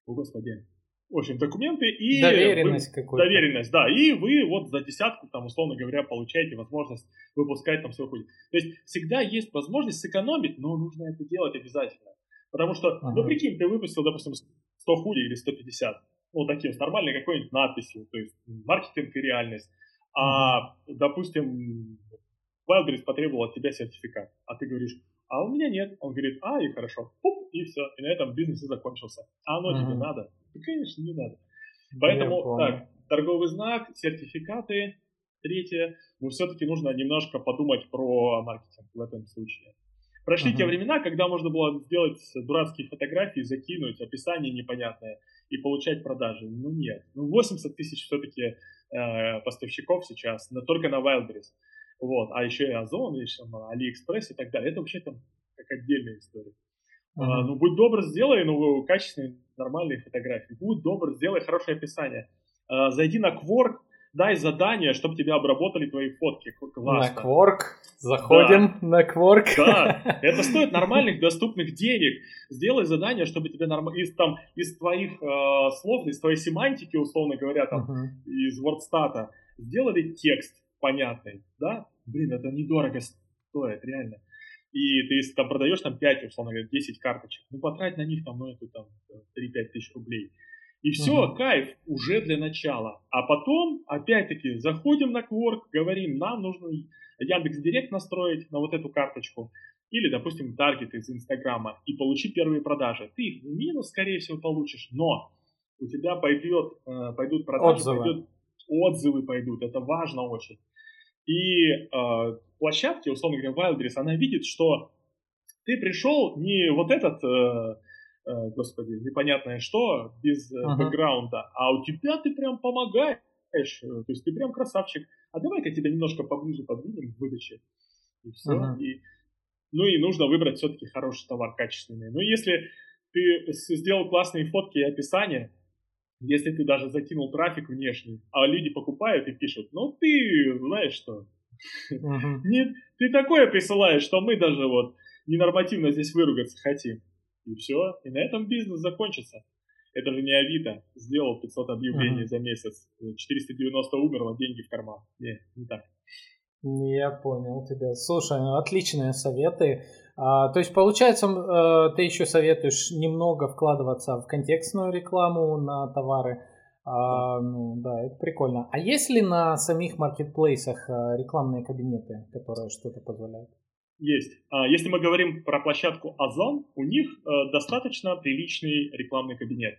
Speaker 2: о господи, в общем, документы и...
Speaker 1: Доверенность какую-то.
Speaker 2: Доверенность, да. И вы вот за десятку, там, условно говоря, получаете возможность выпускать там свой худи. То есть всегда есть возможность сэкономить, но нужно это делать обязательно. Потому что, ага. ну прикинь, ты выпустил, допустим, 100 худи или 150, ну таким, с нормальной какой-нибудь надписью, то есть маркетинг и реальность. А, ага. допустим, Wildberries потребовал от тебя сертификат, а ты говоришь, а у меня нет. Он говорит, а, и хорошо, пуп, и все, и на этом бизнес и закончился. А оно ага. тебе надо? Да, конечно, не надо. Поэтому, так, торговый знак, сертификаты. Третье, ну, все-таки нужно немножко подумать про маркетинг в этом случае. Прошли uh-huh. те времена, когда можно было сделать дурацкие фотографии, закинуть описание непонятное и получать продажи. Ну нет. Ну 80 тысяч все-таки э, поставщиков сейчас, но только на Wildberries. Вот. А еще и Озон, и AliExpress и так далее. Это вообще там как отдельная история. Uh-huh. А, ну будь добр, сделай ну, качественные, нормальные фотографии. Будь добр, сделай хорошее описание. А, зайди на Quark, дай задание, чтобы тебя обработали твои фотки.
Speaker 1: Классно. На Quark. Заходим да. на Quark.
Speaker 2: Да, это стоит нормальных доступных денег. Сделай задание, чтобы тебе норм... из, там, из твоих э, слов, из твоей семантики, условно говоря, там, uh-huh. из WordStat, сделали текст понятный, да? Блин, это недорого стоит, реально. И ты если там продаешь там 5, условно говоря, 10 карточек, ну потрать на них там, ну это там 3-5 тысяч рублей. И все, uh-huh. кайф уже для начала. А потом, опять-таки, заходим на Quark, говорим, нам нужно Яндекс Директ настроить на вот эту карточку. Или, допустим, таргет из Инстаграма и получи первые продажи. Ты их в минус, скорее всего, получишь, но у тебя пойдет, э, пойдут продажи, отзывы. Пойдет, отзывы пойдут. Это важно очень. И э, площадки, условно говоря, Wildberries, она видит, что ты пришел не вот этот э, Э, господи, непонятное что, без uh-huh. бэкграунда, а у тебя ты прям помогаешь, э, то есть ты прям красавчик. А давай-ка тебя немножко поближе подвинем в выдаче. И все. Uh-huh. И, ну и нужно выбрать все-таки хороший товар, качественный. Ну если ты сделал классные фотки и описания, если ты даже закинул трафик внешний, а люди покупают и пишут, ну ты знаешь что. Нет, ты такое присылаешь, что мы даже вот ненормативно здесь выругаться хотим. И все, и на этом бизнес закончится. Это же не Авито сделал 500 объявлений за месяц, 490 умерло, деньги в карман. Не, не так.
Speaker 1: Я понял тебя. Слушай, ну, отличные советы. А, то есть, получается, э, ты еще советуешь немного вкладываться в контекстную рекламу на товары. А, ну, да, это прикольно. А есть ли на самих маркетплейсах э, рекламные кабинеты, которые что-то позволяют?
Speaker 2: Есть. А, если мы говорим про площадку Озон, у них э, достаточно приличный рекламный кабинет.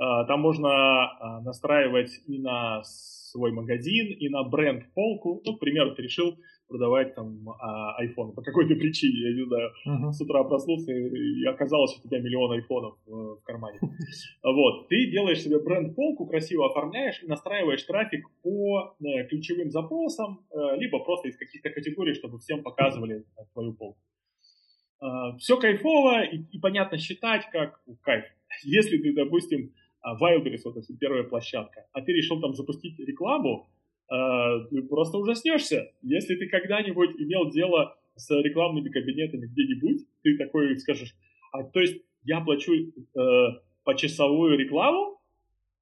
Speaker 2: А, там можно настраивать и на свой магазин, и на бренд полку. Ну, к примеру, ты решил продавать там а, iPhone по какой-то причине, я не знаю, uh-huh. с утра проснулся и оказалось у тебя миллион айфонов э, в кармане. Вот, ты делаешь себе бренд-полку, красиво оформляешь и настраиваешь трафик по э, ключевым запросам, э, либо просто из каких-то категорий, чтобы всем показывали твою полку. Все кайфово и, и понятно считать, как кайф. Если ты, допустим, Wildberries, вот это первая площадка, а ты решил там запустить рекламу, а, ты просто ужаснешься. Если ты когда-нибудь имел дело с рекламными кабинетами где-нибудь, ты такой скажешь, а то есть я плачу э, почасовую рекламу?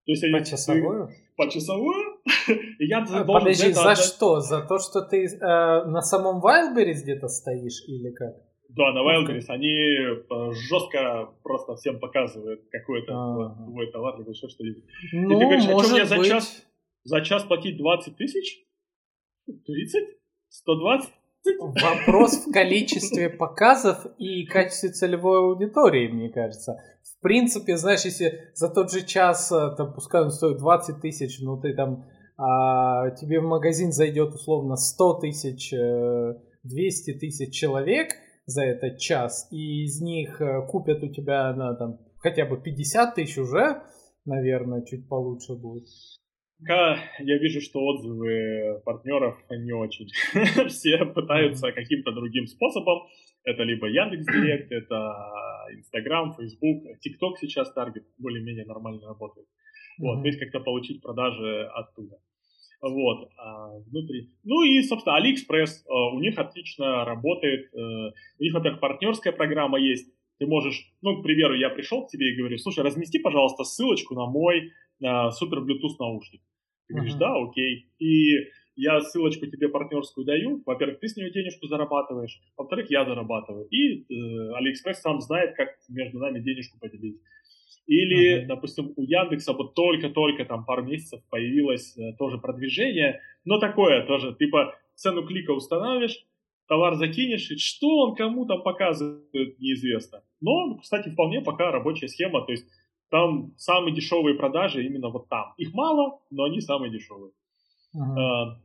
Speaker 1: То есть почасовую?
Speaker 2: Почасовую?
Speaker 1: И я а, Подожди, за отдать... что? За то, что ты э, на самом Wildberries где-то стоишь или как?
Speaker 2: Да, на Wildberries они э, жестко просто всем показывают какой-то а твой товар, либо еще что-нибудь.
Speaker 1: Ну, и ты говоришь, а что мне за час
Speaker 2: за час платить 20 тысяч? 30? 120?
Speaker 1: Вопрос в количестве показов и качестве целевой аудитории, мне кажется. В принципе, знаешь, если за тот же час, э, там, пускай он стоит 20 тысяч, но ты там, а, тебе в магазин зайдет условно 100 тысяч, 200 э, тысяч человек за этот час, и из них э, купят у тебя на там хотя бы 50 тысяч уже, наверное, чуть получше будет.
Speaker 2: Пока я вижу, что отзывы партнеров не очень. Все пытаются каким-то другим способом. Это либо Яндекс Директ, это Инстаграм, Фейсбук, ТикТок сейчас таргет более-менее нормально работает. Вот, то есть как-то получить продажи оттуда. Вот, а внутри. Ну и, собственно, Алиэкспресс, а, у них отлично работает. Э, у них, во-первых, партнерская программа есть. Ты можешь, ну, к примеру, я пришел к тебе и говорю, слушай, размести, пожалуйста, ссылочку на мой а, супер Bluetooth наушник. Ты говоришь, uh-huh. да, окей. И я ссылочку тебе партнерскую даю. Во-первых, ты с нее денежку зарабатываешь. Во-вторых, я зарабатываю. И э, Алиэкспресс сам знает, как между нами денежку поделить. Или, uh-huh. допустим, у Яндекса вот только-только там пару месяцев появилось э, тоже продвижение, но такое тоже, типа цену клика устанавливаешь, товар закинешь, и что он кому там показывает, неизвестно. Но, кстати, вполне пока рабочая схема, то есть там самые дешевые продажи именно вот там. Их мало, но они самые дешевые. Ага.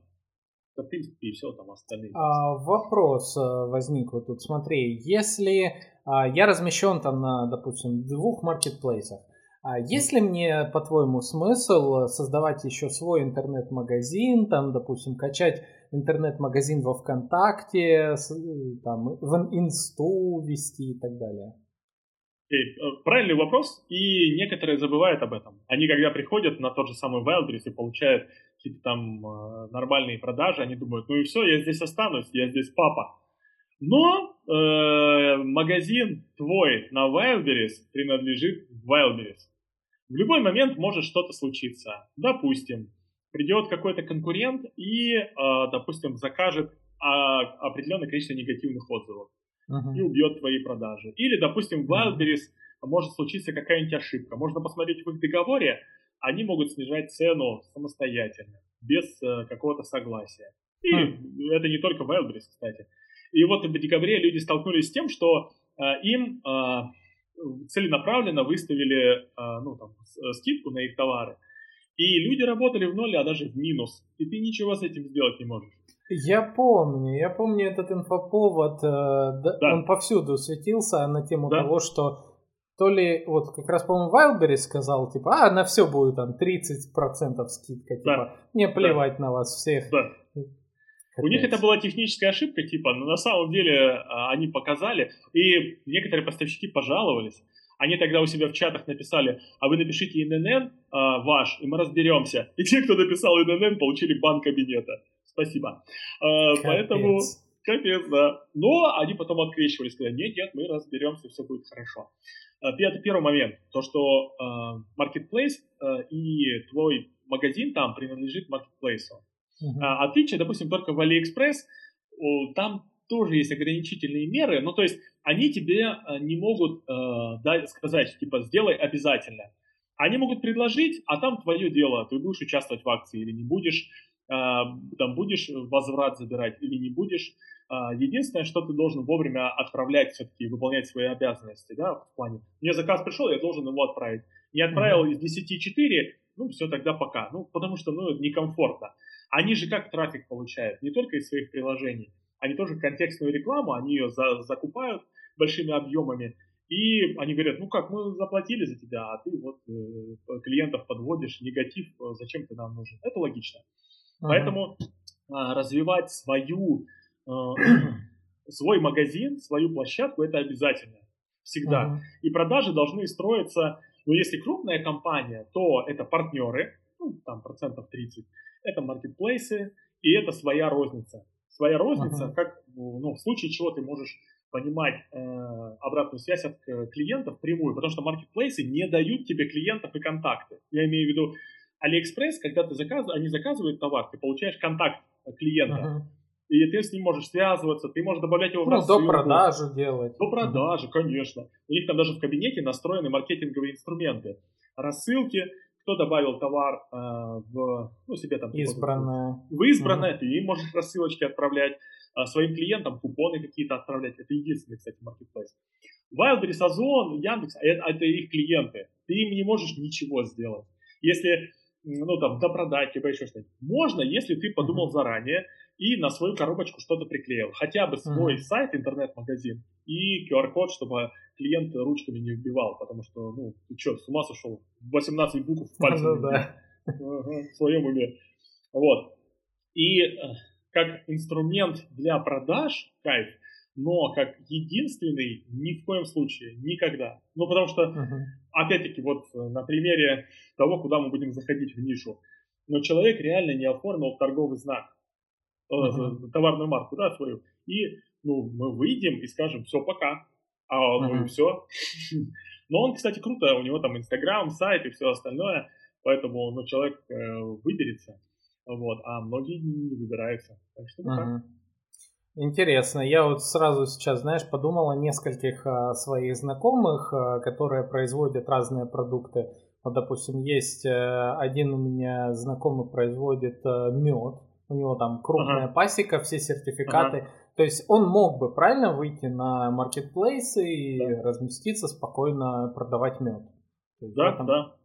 Speaker 2: А, в принципе, и все там остальные.
Speaker 1: А, вопрос э, возник вот тут. Смотри, если я размещен там на, допустим, двух маркетплейсах, а есть ли мне, по-твоему, смысл создавать еще свой интернет-магазин, там, допустим, качать интернет-магазин во ВКонтакте, там, в Инсту вести и так далее?
Speaker 2: Э, правильный вопрос, и некоторые забывают об этом. Они, когда приходят на тот же самый Wildberries и получают какие-то там э, нормальные продажи, они думают, ну и все, я здесь останусь, я здесь папа. Но э, магазин твой на Wildberries принадлежит Wildberries. В любой момент может что-то случиться. Допустим, придет какой-то конкурент и, э, допустим, закажет э, определенное количество негативных отзывов uh-huh. и убьет твои продажи. Или, допустим, в Wildberries может случиться какая-нибудь ошибка. Можно посмотреть в их договоре, они могут снижать цену самостоятельно, без э, какого-то согласия. И uh-huh. это не только Wildberries, кстати. И вот в декабре люди столкнулись с тем, что э, им э, целенаправленно выставили э, ну, там, скидку на их товары. И люди работали в ноль, а даже в минус. И ты ничего с этим сделать не можешь.
Speaker 1: Я помню, я помню этот инфоповод, э, да. он повсюду светился на тему да. того, что то ли, вот как раз, по-моему, Wildberries сказал, типа, а, на все будет там 30% скидка, типа, да. не плевать да. на вас всех. Да.
Speaker 2: У них это была техническая ошибка, типа, но на самом деле а, они показали, и некоторые поставщики пожаловались. Они тогда у себя в чатах написали, а вы напишите ИНН а, ваш, и мы разберемся. И те, кто написал ИНН, получили бан кабинета. Спасибо. А, поэтому капец, да. Но они потом открещивались, сказали, нет, нет, мы разберемся, все будет хорошо. А, это первый момент, то, что uh, marketplace uh, и твой магазин там принадлежит marketplace. Uh-huh. А, отличие, допустим, только в AliExpress, там тоже есть ограничительные меры, ну, то есть они тебе э, не могут э, дать, сказать, типа, сделай обязательно. Они могут предложить, а там твое дело, ты будешь участвовать в акции или не будешь, э, там будешь возврат забирать или не будешь. Э, единственное, что ты должен вовремя отправлять, все-таки выполнять свои обязанности, да, в плане. Мне заказ пришел, я должен его отправить. Не отправил mm-hmm. из 10 4, ну, все, тогда пока. Ну, потому что, ну, некомфортно. Они же как трафик получают? Не только из своих приложений. Они тоже контекстную рекламу, они ее за, закупают большими объемами. И они говорят, ну как, мы заплатили за тебя, а ты вот э, клиентов подводишь, негатив, э, зачем ты нам нужен? Это логично. Uh-huh. Поэтому э, развивать свою, э, свой магазин, свою площадку, это обязательно. Всегда. Uh-huh. И продажи должны строиться, ну если крупная компания, то это партнеры, ну там процентов 30, это маркетплейсы, и это своя розница. Своя розница, uh-huh. как ну, в случае чего ты можешь понимать э, обратную связь от э, клиентов прямую, потому что маркетплейсы не дают тебе клиентов и контакты. Я имею в виду AliExpress, когда ты заказываешь, они заказывают товар, ты получаешь контакт клиента. Uh-huh. И ты с ним можешь связываться, ты можешь добавлять его в
Speaker 1: ну, рассылку. до продажи делать.
Speaker 2: До продажи, конечно. У них там даже в кабинете настроены маркетинговые инструменты. Рассылки, кто добавил товар э, в, ну, себе там...
Speaker 1: Избранное.
Speaker 2: В избранное, mm-hmm. ты им можешь рассылочки отправлять, э, своим клиентам купоны какие-то отправлять. Это единственный, кстати, маркетплейс. Wildberries, Озон, Яндекс, это, это их клиенты. Ты им не можешь ничего сделать. Если, ну, там, допродать, либо еще что-нибудь. Можно, если ты подумал mm-hmm. заранее, и на свою коробочку что-то приклеил. Хотя бы свой mm-hmm. сайт, интернет-магазин и QR-код, чтобы клиент ручками не вбивал, потому что, ну, ты что, с ума сошел? 18 букв в пальце ну, в своем уме. Вот. И э, как инструмент для продаж, кайф, но как единственный ни в коем случае, никогда. Ну, потому что, uh-huh. опять-таки, вот э, на примере того, куда мы будем заходить в нишу, но человек реально не оформил торговый знак, uh-huh. товарную марку, да, свою, и, ну, мы выйдем и скажем, все, пока, а ну и все. Но он, кстати, круто, у него там Инстаграм, сайт и все остальное, поэтому, ну, человек э, выберется, вот, а многие не выбираются. Так что uh-huh. так.
Speaker 1: Интересно. Я вот сразу сейчас, знаешь, подумал о нескольких а, своих знакомых, а, которые производят разные продукты. Вот, допустим, есть а, один у меня знакомый производит а, мед. У него там крупная ага. пасека, все сертификаты. Ага. То есть он мог бы правильно выйти на маркетплейсы и да. разместиться спокойно, продавать мед.
Speaker 2: Да, этом... да.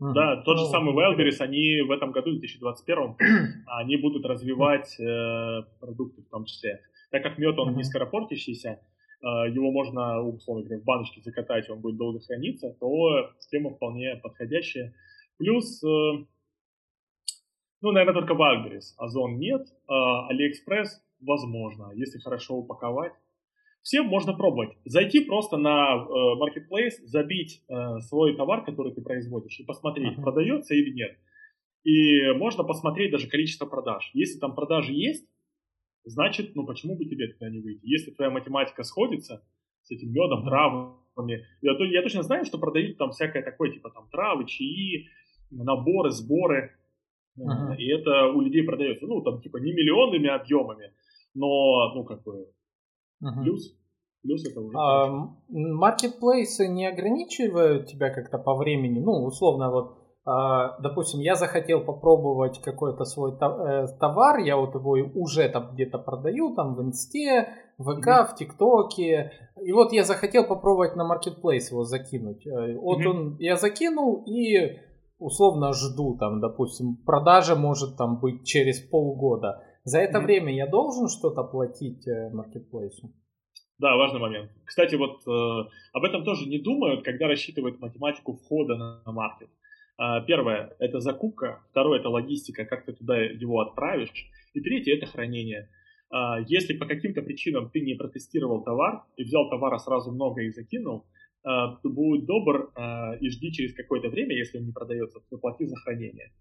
Speaker 2: Угу. Да, тот же ну, самый Wildberries, они в этом году, в 2021, они будут развивать э, продукты в том числе. Так как мед, он uh-huh. не скоропортящийся, э, его можно, условно говоря, в баночке закатать, он будет долго храниться, то система вполне подходящая. Плюс, э, ну, наверное, только Wildberries, Озон нет, э, AliExpress возможно, если хорошо упаковать. Всем можно пробовать. Зайти просто на э, Marketplace, забить э, свой товар, который ты производишь, и посмотреть, uh-huh. продается или нет. И можно посмотреть даже количество продаж. Если там продажи есть, значит, ну почему бы тебе туда не выйти? Если твоя математика сходится с этим медом, травами, я, я точно знаю, что продают там всякое такое, типа там травы, чаи, наборы, сборы, uh-huh. и это у людей продается, ну там типа не миллионными объемами, но, ну как бы, uh-huh. плюс, плюс это уже.
Speaker 1: А, маркетплейсы не ограничивают тебя как-то по времени, ну условно вот а, допустим, я захотел попробовать какой-то свой э, товар, я вот его уже там где-то продаю, там в Инсте, в ВК, mm-hmm. в ТикТоке, и вот я захотел попробовать на Marketplace его закинуть. Э, вот mm-hmm. он, я закинул и условно жду, там, допустим, продажа может там быть через полгода. За это mm-hmm. время я должен что-то платить? Э,
Speaker 2: да, важный момент. Кстати, вот э, об этом тоже не думают, когда рассчитывают математику входа на, на маркет. А, первое – это закупка, второе – это логистика, как ты туда его отправишь, и третье – это хранение. А, если по каким-то причинам ты не протестировал товар и взял товара сразу много и закинул, то будь добр и жди через какое-то время, если он не продается, то плати за хранение.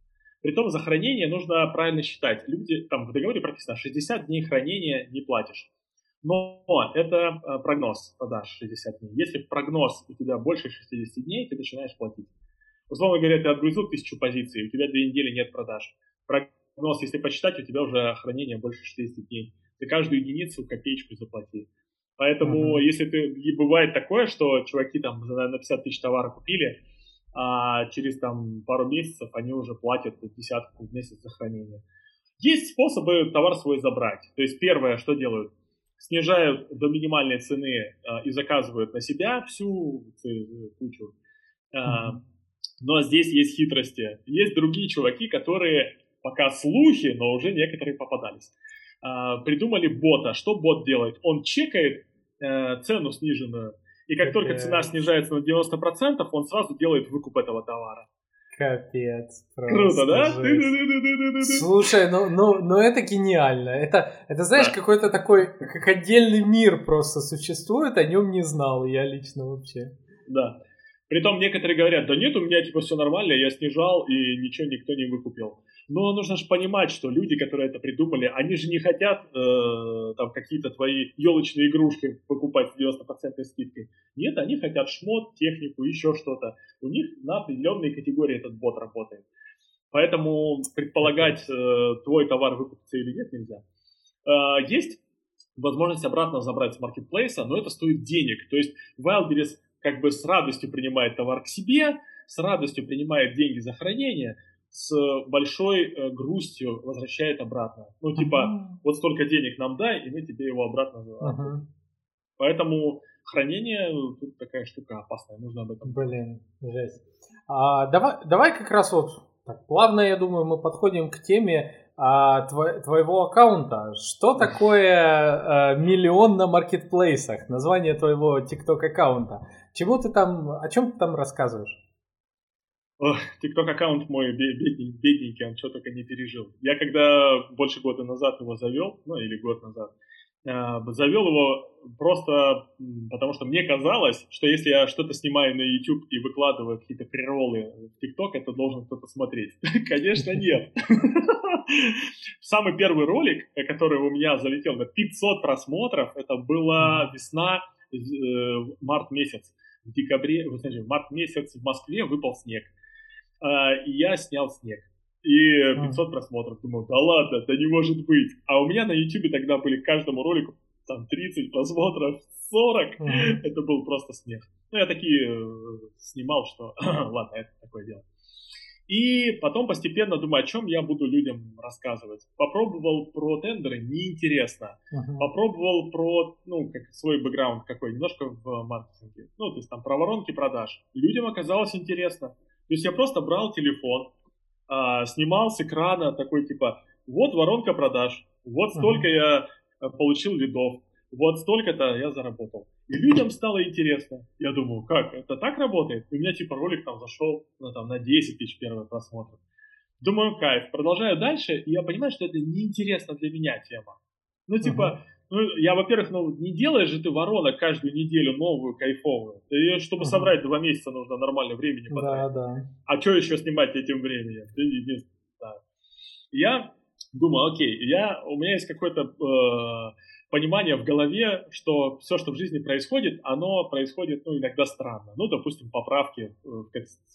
Speaker 2: Притом за хранение нужно правильно считать. Люди, там в договоре прописано, 60 дней хранения не платишь. Но это прогноз продаж 60 дней. Если прогноз у тебя больше 60 дней, ты начинаешь платить. Условно говоря, ты отгрузил тысячу позиций, у тебя две недели нет продаж. прогноз, если посчитать, у тебя уже хранение больше 60 дней. Ты каждую единицу копеечку заплати. Поэтому, uh-huh. если ты... Бывает такое, что чуваки там на 50 тысяч товара купили, а через там пару месяцев они уже платят десятку в месяц за хранение. Есть способы товар свой забрать. То есть первое, что делают? Снижают до минимальной цены а, и заказывают на себя всю кучу. А, но здесь есть хитрости. Есть другие чуваки, которые пока слухи, но уже некоторые попадались. А, придумали бота. Что бот делает? Он чекает э, цену сниженную, и как только цена снижается на 90%, он сразу делает выкуп этого товара.
Speaker 1: Капец.
Speaker 2: Круто, да?
Speaker 1: Слушай, ну, ну, ну это гениально. Это, это знаешь, да. какой-то такой, как отдельный мир просто существует, о нем не знал я лично вообще.
Speaker 2: Да. Притом некоторые говорят, да нет, у меня типа все нормально, я снижал и ничего никто не выкупил. Но нужно же понимать, что люди, которые это придумали, они же не хотят э, там какие-то твои елочные игрушки покупать с 90% скидкой. Нет, они хотят шмот, технику, еще что-то. У них на определенной категории этот бот работает. Поэтому предполагать, э, твой товар выкупится или нет, нельзя. Э, есть возможность обратно забрать с маркетплейса, но это стоит денег. То есть Wildberries как бы с радостью принимает товар к себе, с радостью принимает деньги за хранение, с большой э, грустью возвращает обратно. Ну, типа, uh-huh. вот столько денег нам дай, и мы тебе его обратно uh-huh. Поэтому хранение ну, тут такая штука опасная, нужно об этом.
Speaker 1: Блин, жесть. А, давай, давай как раз вот так плавно, я думаю, мы подходим к теме а, тво, твоего аккаунта. Что такое а, миллион на маркетплейсах? Название твоего TikTok аккаунта. Чему ты там, о чем ты там рассказываешь?
Speaker 2: Тикток аккаунт мой бедненький, бедненький, он что только не пережил. Я когда больше года назад его завел, ну или год назад, а, завел его просто потому, что мне казалось, что если я что-то снимаю на YouTube и выкладываю какие-то приролы в TikTok, это должен кто-то смотреть. Конечно, нет. Самый первый ролик, который у меня залетел на 500 просмотров, это была весна, э, март месяц. В декабре, в март месяц в Москве выпал снег. А, и я снял снег. И 500 просмотров. Думаю, да ладно, да не может быть. А у меня на YouTube тогда были к каждому ролику там 30 просмотров, 40. Mm-hmm. Это был просто смех. Ну, я такие э, снимал, что ладно, это такое дело. И потом постепенно думаю, о чем я буду людям рассказывать. Попробовал про тендеры, неинтересно. Uh-huh. Попробовал про, ну, как свой бэкграунд какой, немножко в маркетинге. Ну, то есть там про воронки продаж. Людям оказалось интересно. То есть я просто брал телефон, а, снимал с экрана такой типа, вот воронка продаж, вот столько uh-huh. я э, получил лидов, вот столько-то я заработал. И людям стало интересно. Я думаю, как, это так работает? И у меня типа ролик там зашел ну, там, на 10 тысяч первых просмотров. Думаю, кайф. Продолжаю дальше, и я понимаю, что это неинтересно для меня тема. Ну, типа, uh-huh. Ну, я, во-первых, ну, не делаешь же ты воронок каждую неделю новую, кайфовую. И чтобы uh-huh. собрать два месяца, нужно нормально времени потратить. Да, да. А что еще снимать этим временем? Да. Я думаю, окей, я, у меня есть какое-то э, понимание в голове, что все, что в жизни происходит, оно происходит, ну, иногда странно. Ну, допустим, поправки в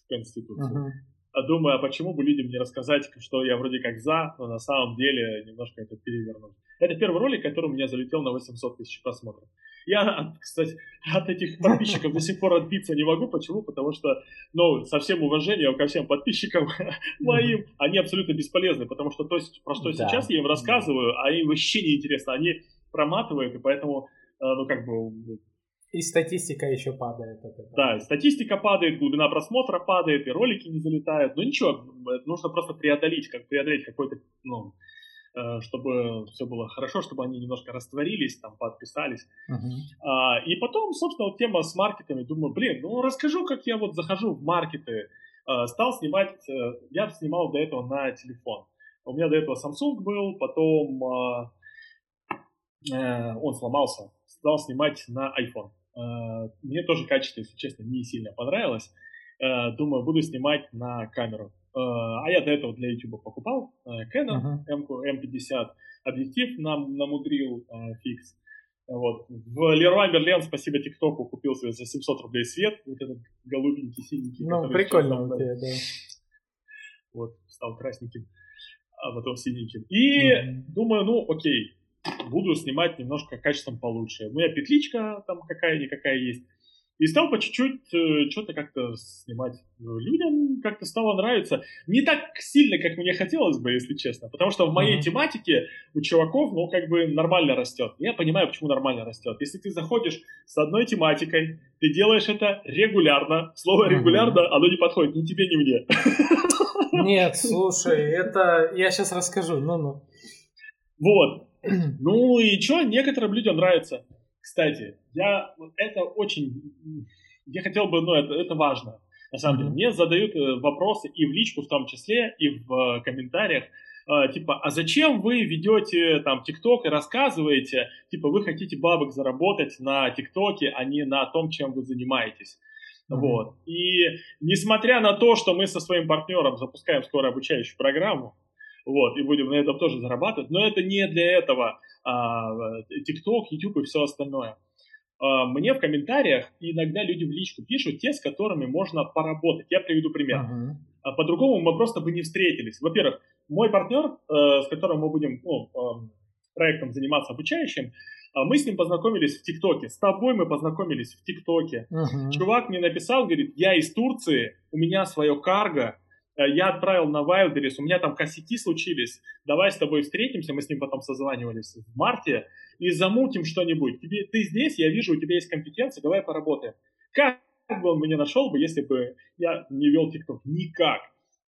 Speaker 2: Конституцию. Uh-huh. А думаю, а почему бы людям не рассказать, что я вроде как за, но на самом деле немножко это перевернуть. Это первый ролик, который у меня залетел на 800 тысяч просмотров. Я, кстати, от этих подписчиков до сих пор отбиться не могу. Почему? Потому что, ну, со всем уважением ко всем подписчикам моим, они абсолютно бесполезны, потому что то, про что сейчас я им рассказываю, а им вообще не интересно. Они проматывают, и поэтому, э, ну, как бы,
Speaker 1: и статистика еще падает
Speaker 2: от этого. Да, статистика падает, глубина просмотра падает, и ролики не залетают. Ну ничего, нужно просто преодолеть, как преодолеть какой-то, ну, э, чтобы все было хорошо, чтобы они немножко растворились, там, подписались. Uh-huh. А, и потом, собственно, вот тема с маркетами. Думаю, блин, ну расскажу, как я вот захожу в маркеты. А, стал снимать, э, я снимал до этого на телефон. У меня до этого Samsung был, потом а, он сломался, стал снимать на iPhone. Э, мне тоже качество, если честно, не сильно понравилось. Э, думаю, буду снимать на камеру. Э, а я до этого для YouTube покупал Canon uh-huh. M50, объектив нам намудрил фикс. Вот. В Leroy Merlin, спасибо ТикТоку, купил себе за 700 рублей свет, вот этот голубенький, синенький.
Speaker 1: Ну, прикольно у тебя, да.
Speaker 2: Вот, стал красненьким. а, его синеньким. И mm-hmm. думаю, ну, окей, буду снимать немножко качеством получше. У меня петличка там какая-никакая есть. И стал по чуть-чуть э, что-то как-то снимать. Людям как-то стало нравиться. Не так сильно, как мне хотелось бы, если честно. Потому что в моей mm-hmm. тематике у чуваков, ну, как бы нормально растет. Я понимаю, почему нормально растет. Если ты заходишь с одной тематикой, ты делаешь это регулярно. Слово регулярно, mm-hmm. оно не подходит ни тебе, ни мне.
Speaker 1: Нет, слушай, это я сейчас расскажу. Ну-ну.
Speaker 2: Вот. Ну и что, некоторым людям нравится. Кстати, я это очень, я хотел бы, ну это, это важно. На самом деле, мне задают э, вопросы и в личку в том числе, и в э, комментариях, э, типа, а зачем вы ведете там ТикТок и рассказываете, типа, вы хотите бабок заработать на ТикТоке, а не на том, чем вы занимаетесь. Mm-hmm. Вот. И несмотря на то, что мы со своим партнером запускаем скоро обучающую программу, вот, и будем на этом тоже зарабатывать, но это не для этого а, TikTok, YouTube и все остальное. А, мне в комментариях иногда люди в личку пишут те, с которыми можно поработать. Я приведу пример. Uh-huh. По-другому мы просто бы не встретились. Во-первых, мой партнер, э, с которым мы будем ну, эм, проектом заниматься обучающим, мы с ним познакомились в ТикТоке. С тобой мы познакомились в ТикТоке. Uh-huh. Чувак мне написал, говорит, я из Турции, у меня свое карго, я отправил на Wildberries, у меня там косяки случились, давай с тобой встретимся, мы с ним потом созванивались в марте, и замутим что-нибудь. Тебе, ты здесь, я вижу, у тебя есть компетенция, давай поработаем. Как бы он меня нашел бы, если бы я не вел ТикТок? Никак.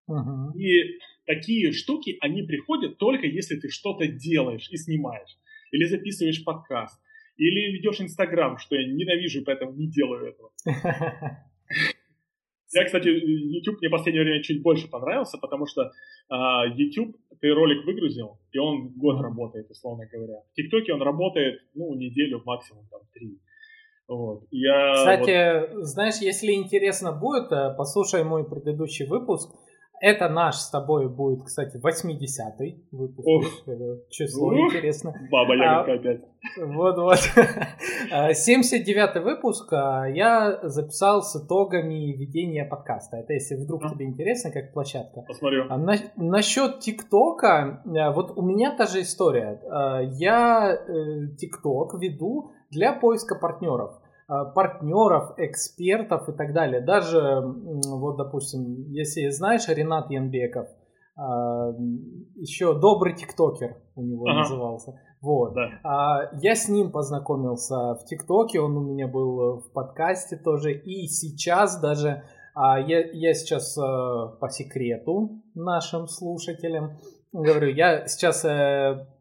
Speaker 2: Uh-huh. И такие штуки, они приходят только если ты что-то делаешь и снимаешь. Или записываешь подкаст. Или ведешь Инстаграм, что я ненавижу, поэтому не делаю этого. Я, кстати, YouTube мне в последнее время чуть больше понравился, потому что uh, YouTube, ты ролик выгрузил, и он год работает, условно говоря. В ТикТоке он работает, ну, неделю, максимум там три. Вот. Я
Speaker 1: Кстати, вот... знаешь, если интересно будет, э, послушай мой предыдущий выпуск. Это наш с тобой будет, кстати, 80-й выпуск. Ох. Число Ух. интересно.
Speaker 2: Баба ягодка а, опять.
Speaker 1: Вот-вот. 79-й выпуск а, я записал с итогами ведения подкаста. Это если вдруг а? тебе интересно, как площадка.
Speaker 2: Посмотрю. А,
Speaker 1: на, насчет ТикТока, а, вот у меня та же история. А, я э, ТикТок веду для поиска партнеров. Э, партнеров, экспертов и так далее. Даже, вот, допустим, если знаешь, Ренат Янбеков, э, еще добрый тиктокер у него ага. назывался. Вот. Да. А, я с ним познакомился в ТикТоке, он у меня был в подкасте тоже, и сейчас даже а, я, я сейчас по секрету нашим слушателям говорю, я сейчас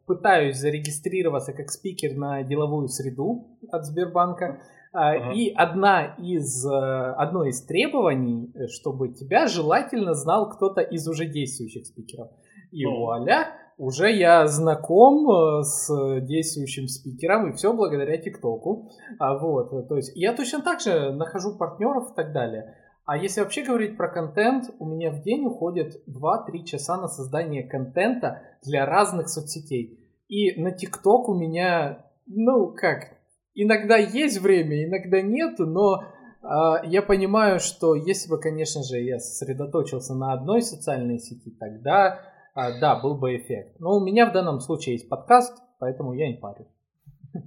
Speaker 1: пытаюсь зарегистрироваться как спикер на деловую среду от Сбербанка. Ага. И одна из, э, одно из требований, э, чтобы тебя желательно знал кто-то из уже действующих спикеров. И ну. вуаля, уже я знаком э, с действующим спикером, и все благодаря ТикТоку. А, вот, то есть я точно так же нахожу партнеров и так далее. А если вообще говорить про контент, у меня в день уходит 2-3 часа на создание контента для разных соцсетей. И на ТикТок у меня, ну как, иногда есть время, иногда нет, но э, я понимаю, что если бы, конечно же, я сосредоточился на одной социальной сети, тогда э, да, был бы эффект. Но у меня в данном случае есть подкаст, поэтому я не парюсь.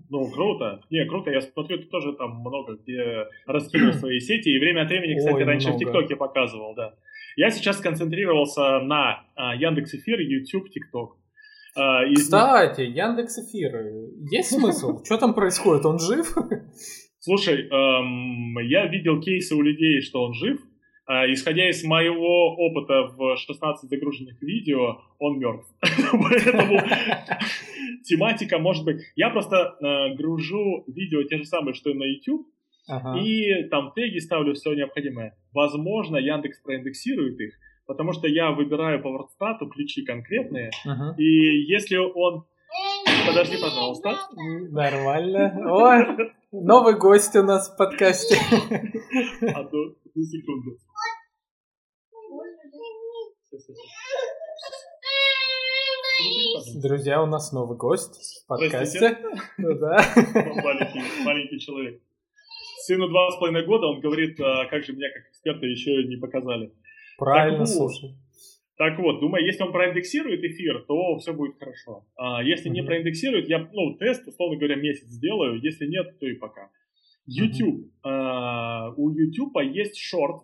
Speaker 2: Ну, круто. Не, круто. Я смотрю, ты тоже там много где раскинул свои сети. И время от времени, кстати, Ой, раньше много. в ТикТоке показывал, да. Я сейчас сконцентрировался на а, Яндекс Эфир, YouTube, ТикТок.
Speaker 1: А, из... Кстати, Яндекс Эфир, есть смысл? Что там происходит? Он жив?
Speaker 2: Слушай, эм, я видел кейсы у людей, что он жив. Э, исходя из моего опыта в 16 загруженных видео, он мертв. Поэтому тематика может быть... Я просто э, гружу видео те же самые, что и на YouTube, Ага. И там теги ставлю все необходимое. Возможно, Яндекс проиндексирует их, потому что я выбираю по WordStat ключи конкретные, uh-huh. и если он... Подожди, пожалуйста.
Speaker 1: Нормально. О, новый гость у нас в подкасте.
Speaker 2: Одну секунду.
Speaker 1: Друзья, у нас новый гость в подкасте.
Speaker 2: Ну да. Маленький, маленький человек. Сыну два с половиной года, он говорит, а как же меня как эксперта еще не показали.
Speaker 1: Правильно, так, слушай.
Speaker 2: Так вот, думаю, если он проиндексирует эфир, то все будет хорошо. А если mm-hmm. не проиндексирует, я, ну, тест, условно говоря, месяц сделаю. Если нет, то и пока. YouTube. Mm-hmm. А, у YouTube есть шорт.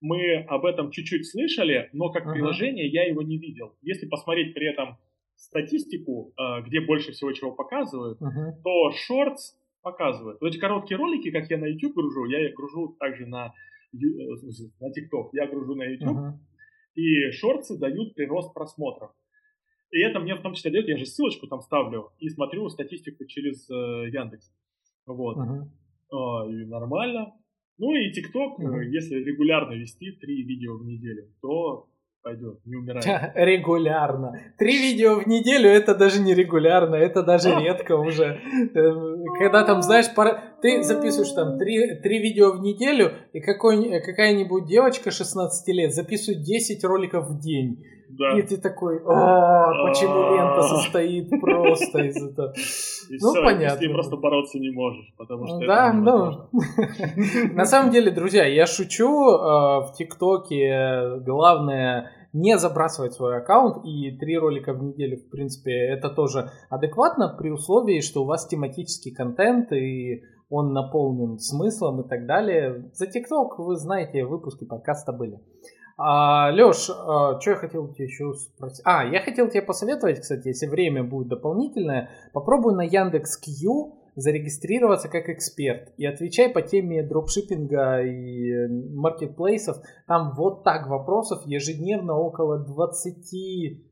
Speaker 2: Мы об этом чуть-чуть слышали, но как uh-huh. приложение я его не видел. Если посмотреть при этом статистику, а, где больше всего чего показывают, uh-huh. то Shorts показывают. Вот эти короткие ролики, как я на YouTube гружу, я их гружу также на, на TikTok. Я гружу на YouTube. Uh-huh и шорты дают прирост просмотров. И это мне в том числе дает, я же ссылочку там ставлю и смотрю статистику через э, Яндекс. Вот. Uh-huh. А, и нормально. Ну и ТикТок, uh-huh. если регулярно вести три видео в неделю, то пойдет, не умирает.
Speaker 1: Регулярно. Три видео в неделю это даже не регулярно, это даже редко уже. Э, когда там, знаешь, пара... ты записываешь там три, три видео в неделю, и какой, какая-нибудь девочка 16 лет записывает 10 роликов в день. Да. И ты такой, а почему лента состоит просто из этого?
Speaker 2: Ну, все, понятно. Ты просто бороться не можешь, потому что
Speaker 1: Да, ну. На самом деле, друзья, я шучу. Э, в ТикТоке главное не забрасывать свой аккаунт, и три ролика в неделю, в принципе, это тоже адекватно при условии, что у вас тематический контент, и он наполнен смыслом и так далее. За ТикТок, вы знаете, выпуски подкаста были. А, Леш, а, что я хотел тебе еще спросить? А, я хотел тебе посоветовать, кстати, если время будет дополнительное, попробуй на Яндекс Яндекс.Кью зарегистрироваться как эксперт и отвечай по теме дропшиппинга и маркетплейсов. Там вот так вопросов ежедневно около 20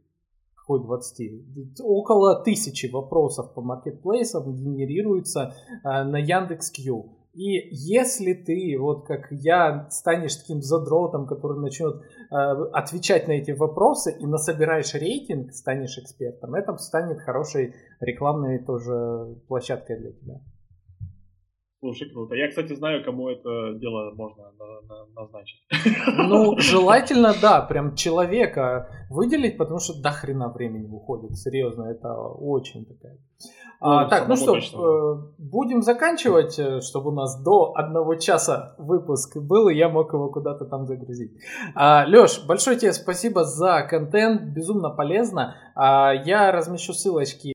Speaker 1: какой 20, около тысячи вопросов по маркетплейсам генерируется э, на Яндекс.Кью. И если ты, вот как я, станешь таким задротом, который начнет э, отвечать на эти вопросы и насобираешь рейтинг, станешь экспертом, это станет хорошей рекламной тоже площадкой для тебя.
Speaker 2: Слушай, круто. Я, кстати, знаю, кому это дело можно назначить.
Speaker 1: Ну, желательно, да, прям человека выделить, потому что до хрена времени уходит. Серьезно, это очень такая. Ну, а, так, ну что, точно. Э, будем заканчивать, э, чтобы у нас до одного часа выпуск был, и я мог его куда-то там загрузить. А, Леш, большое тебе спасибо за контент, безумно полезно. А, я размещу ссылочки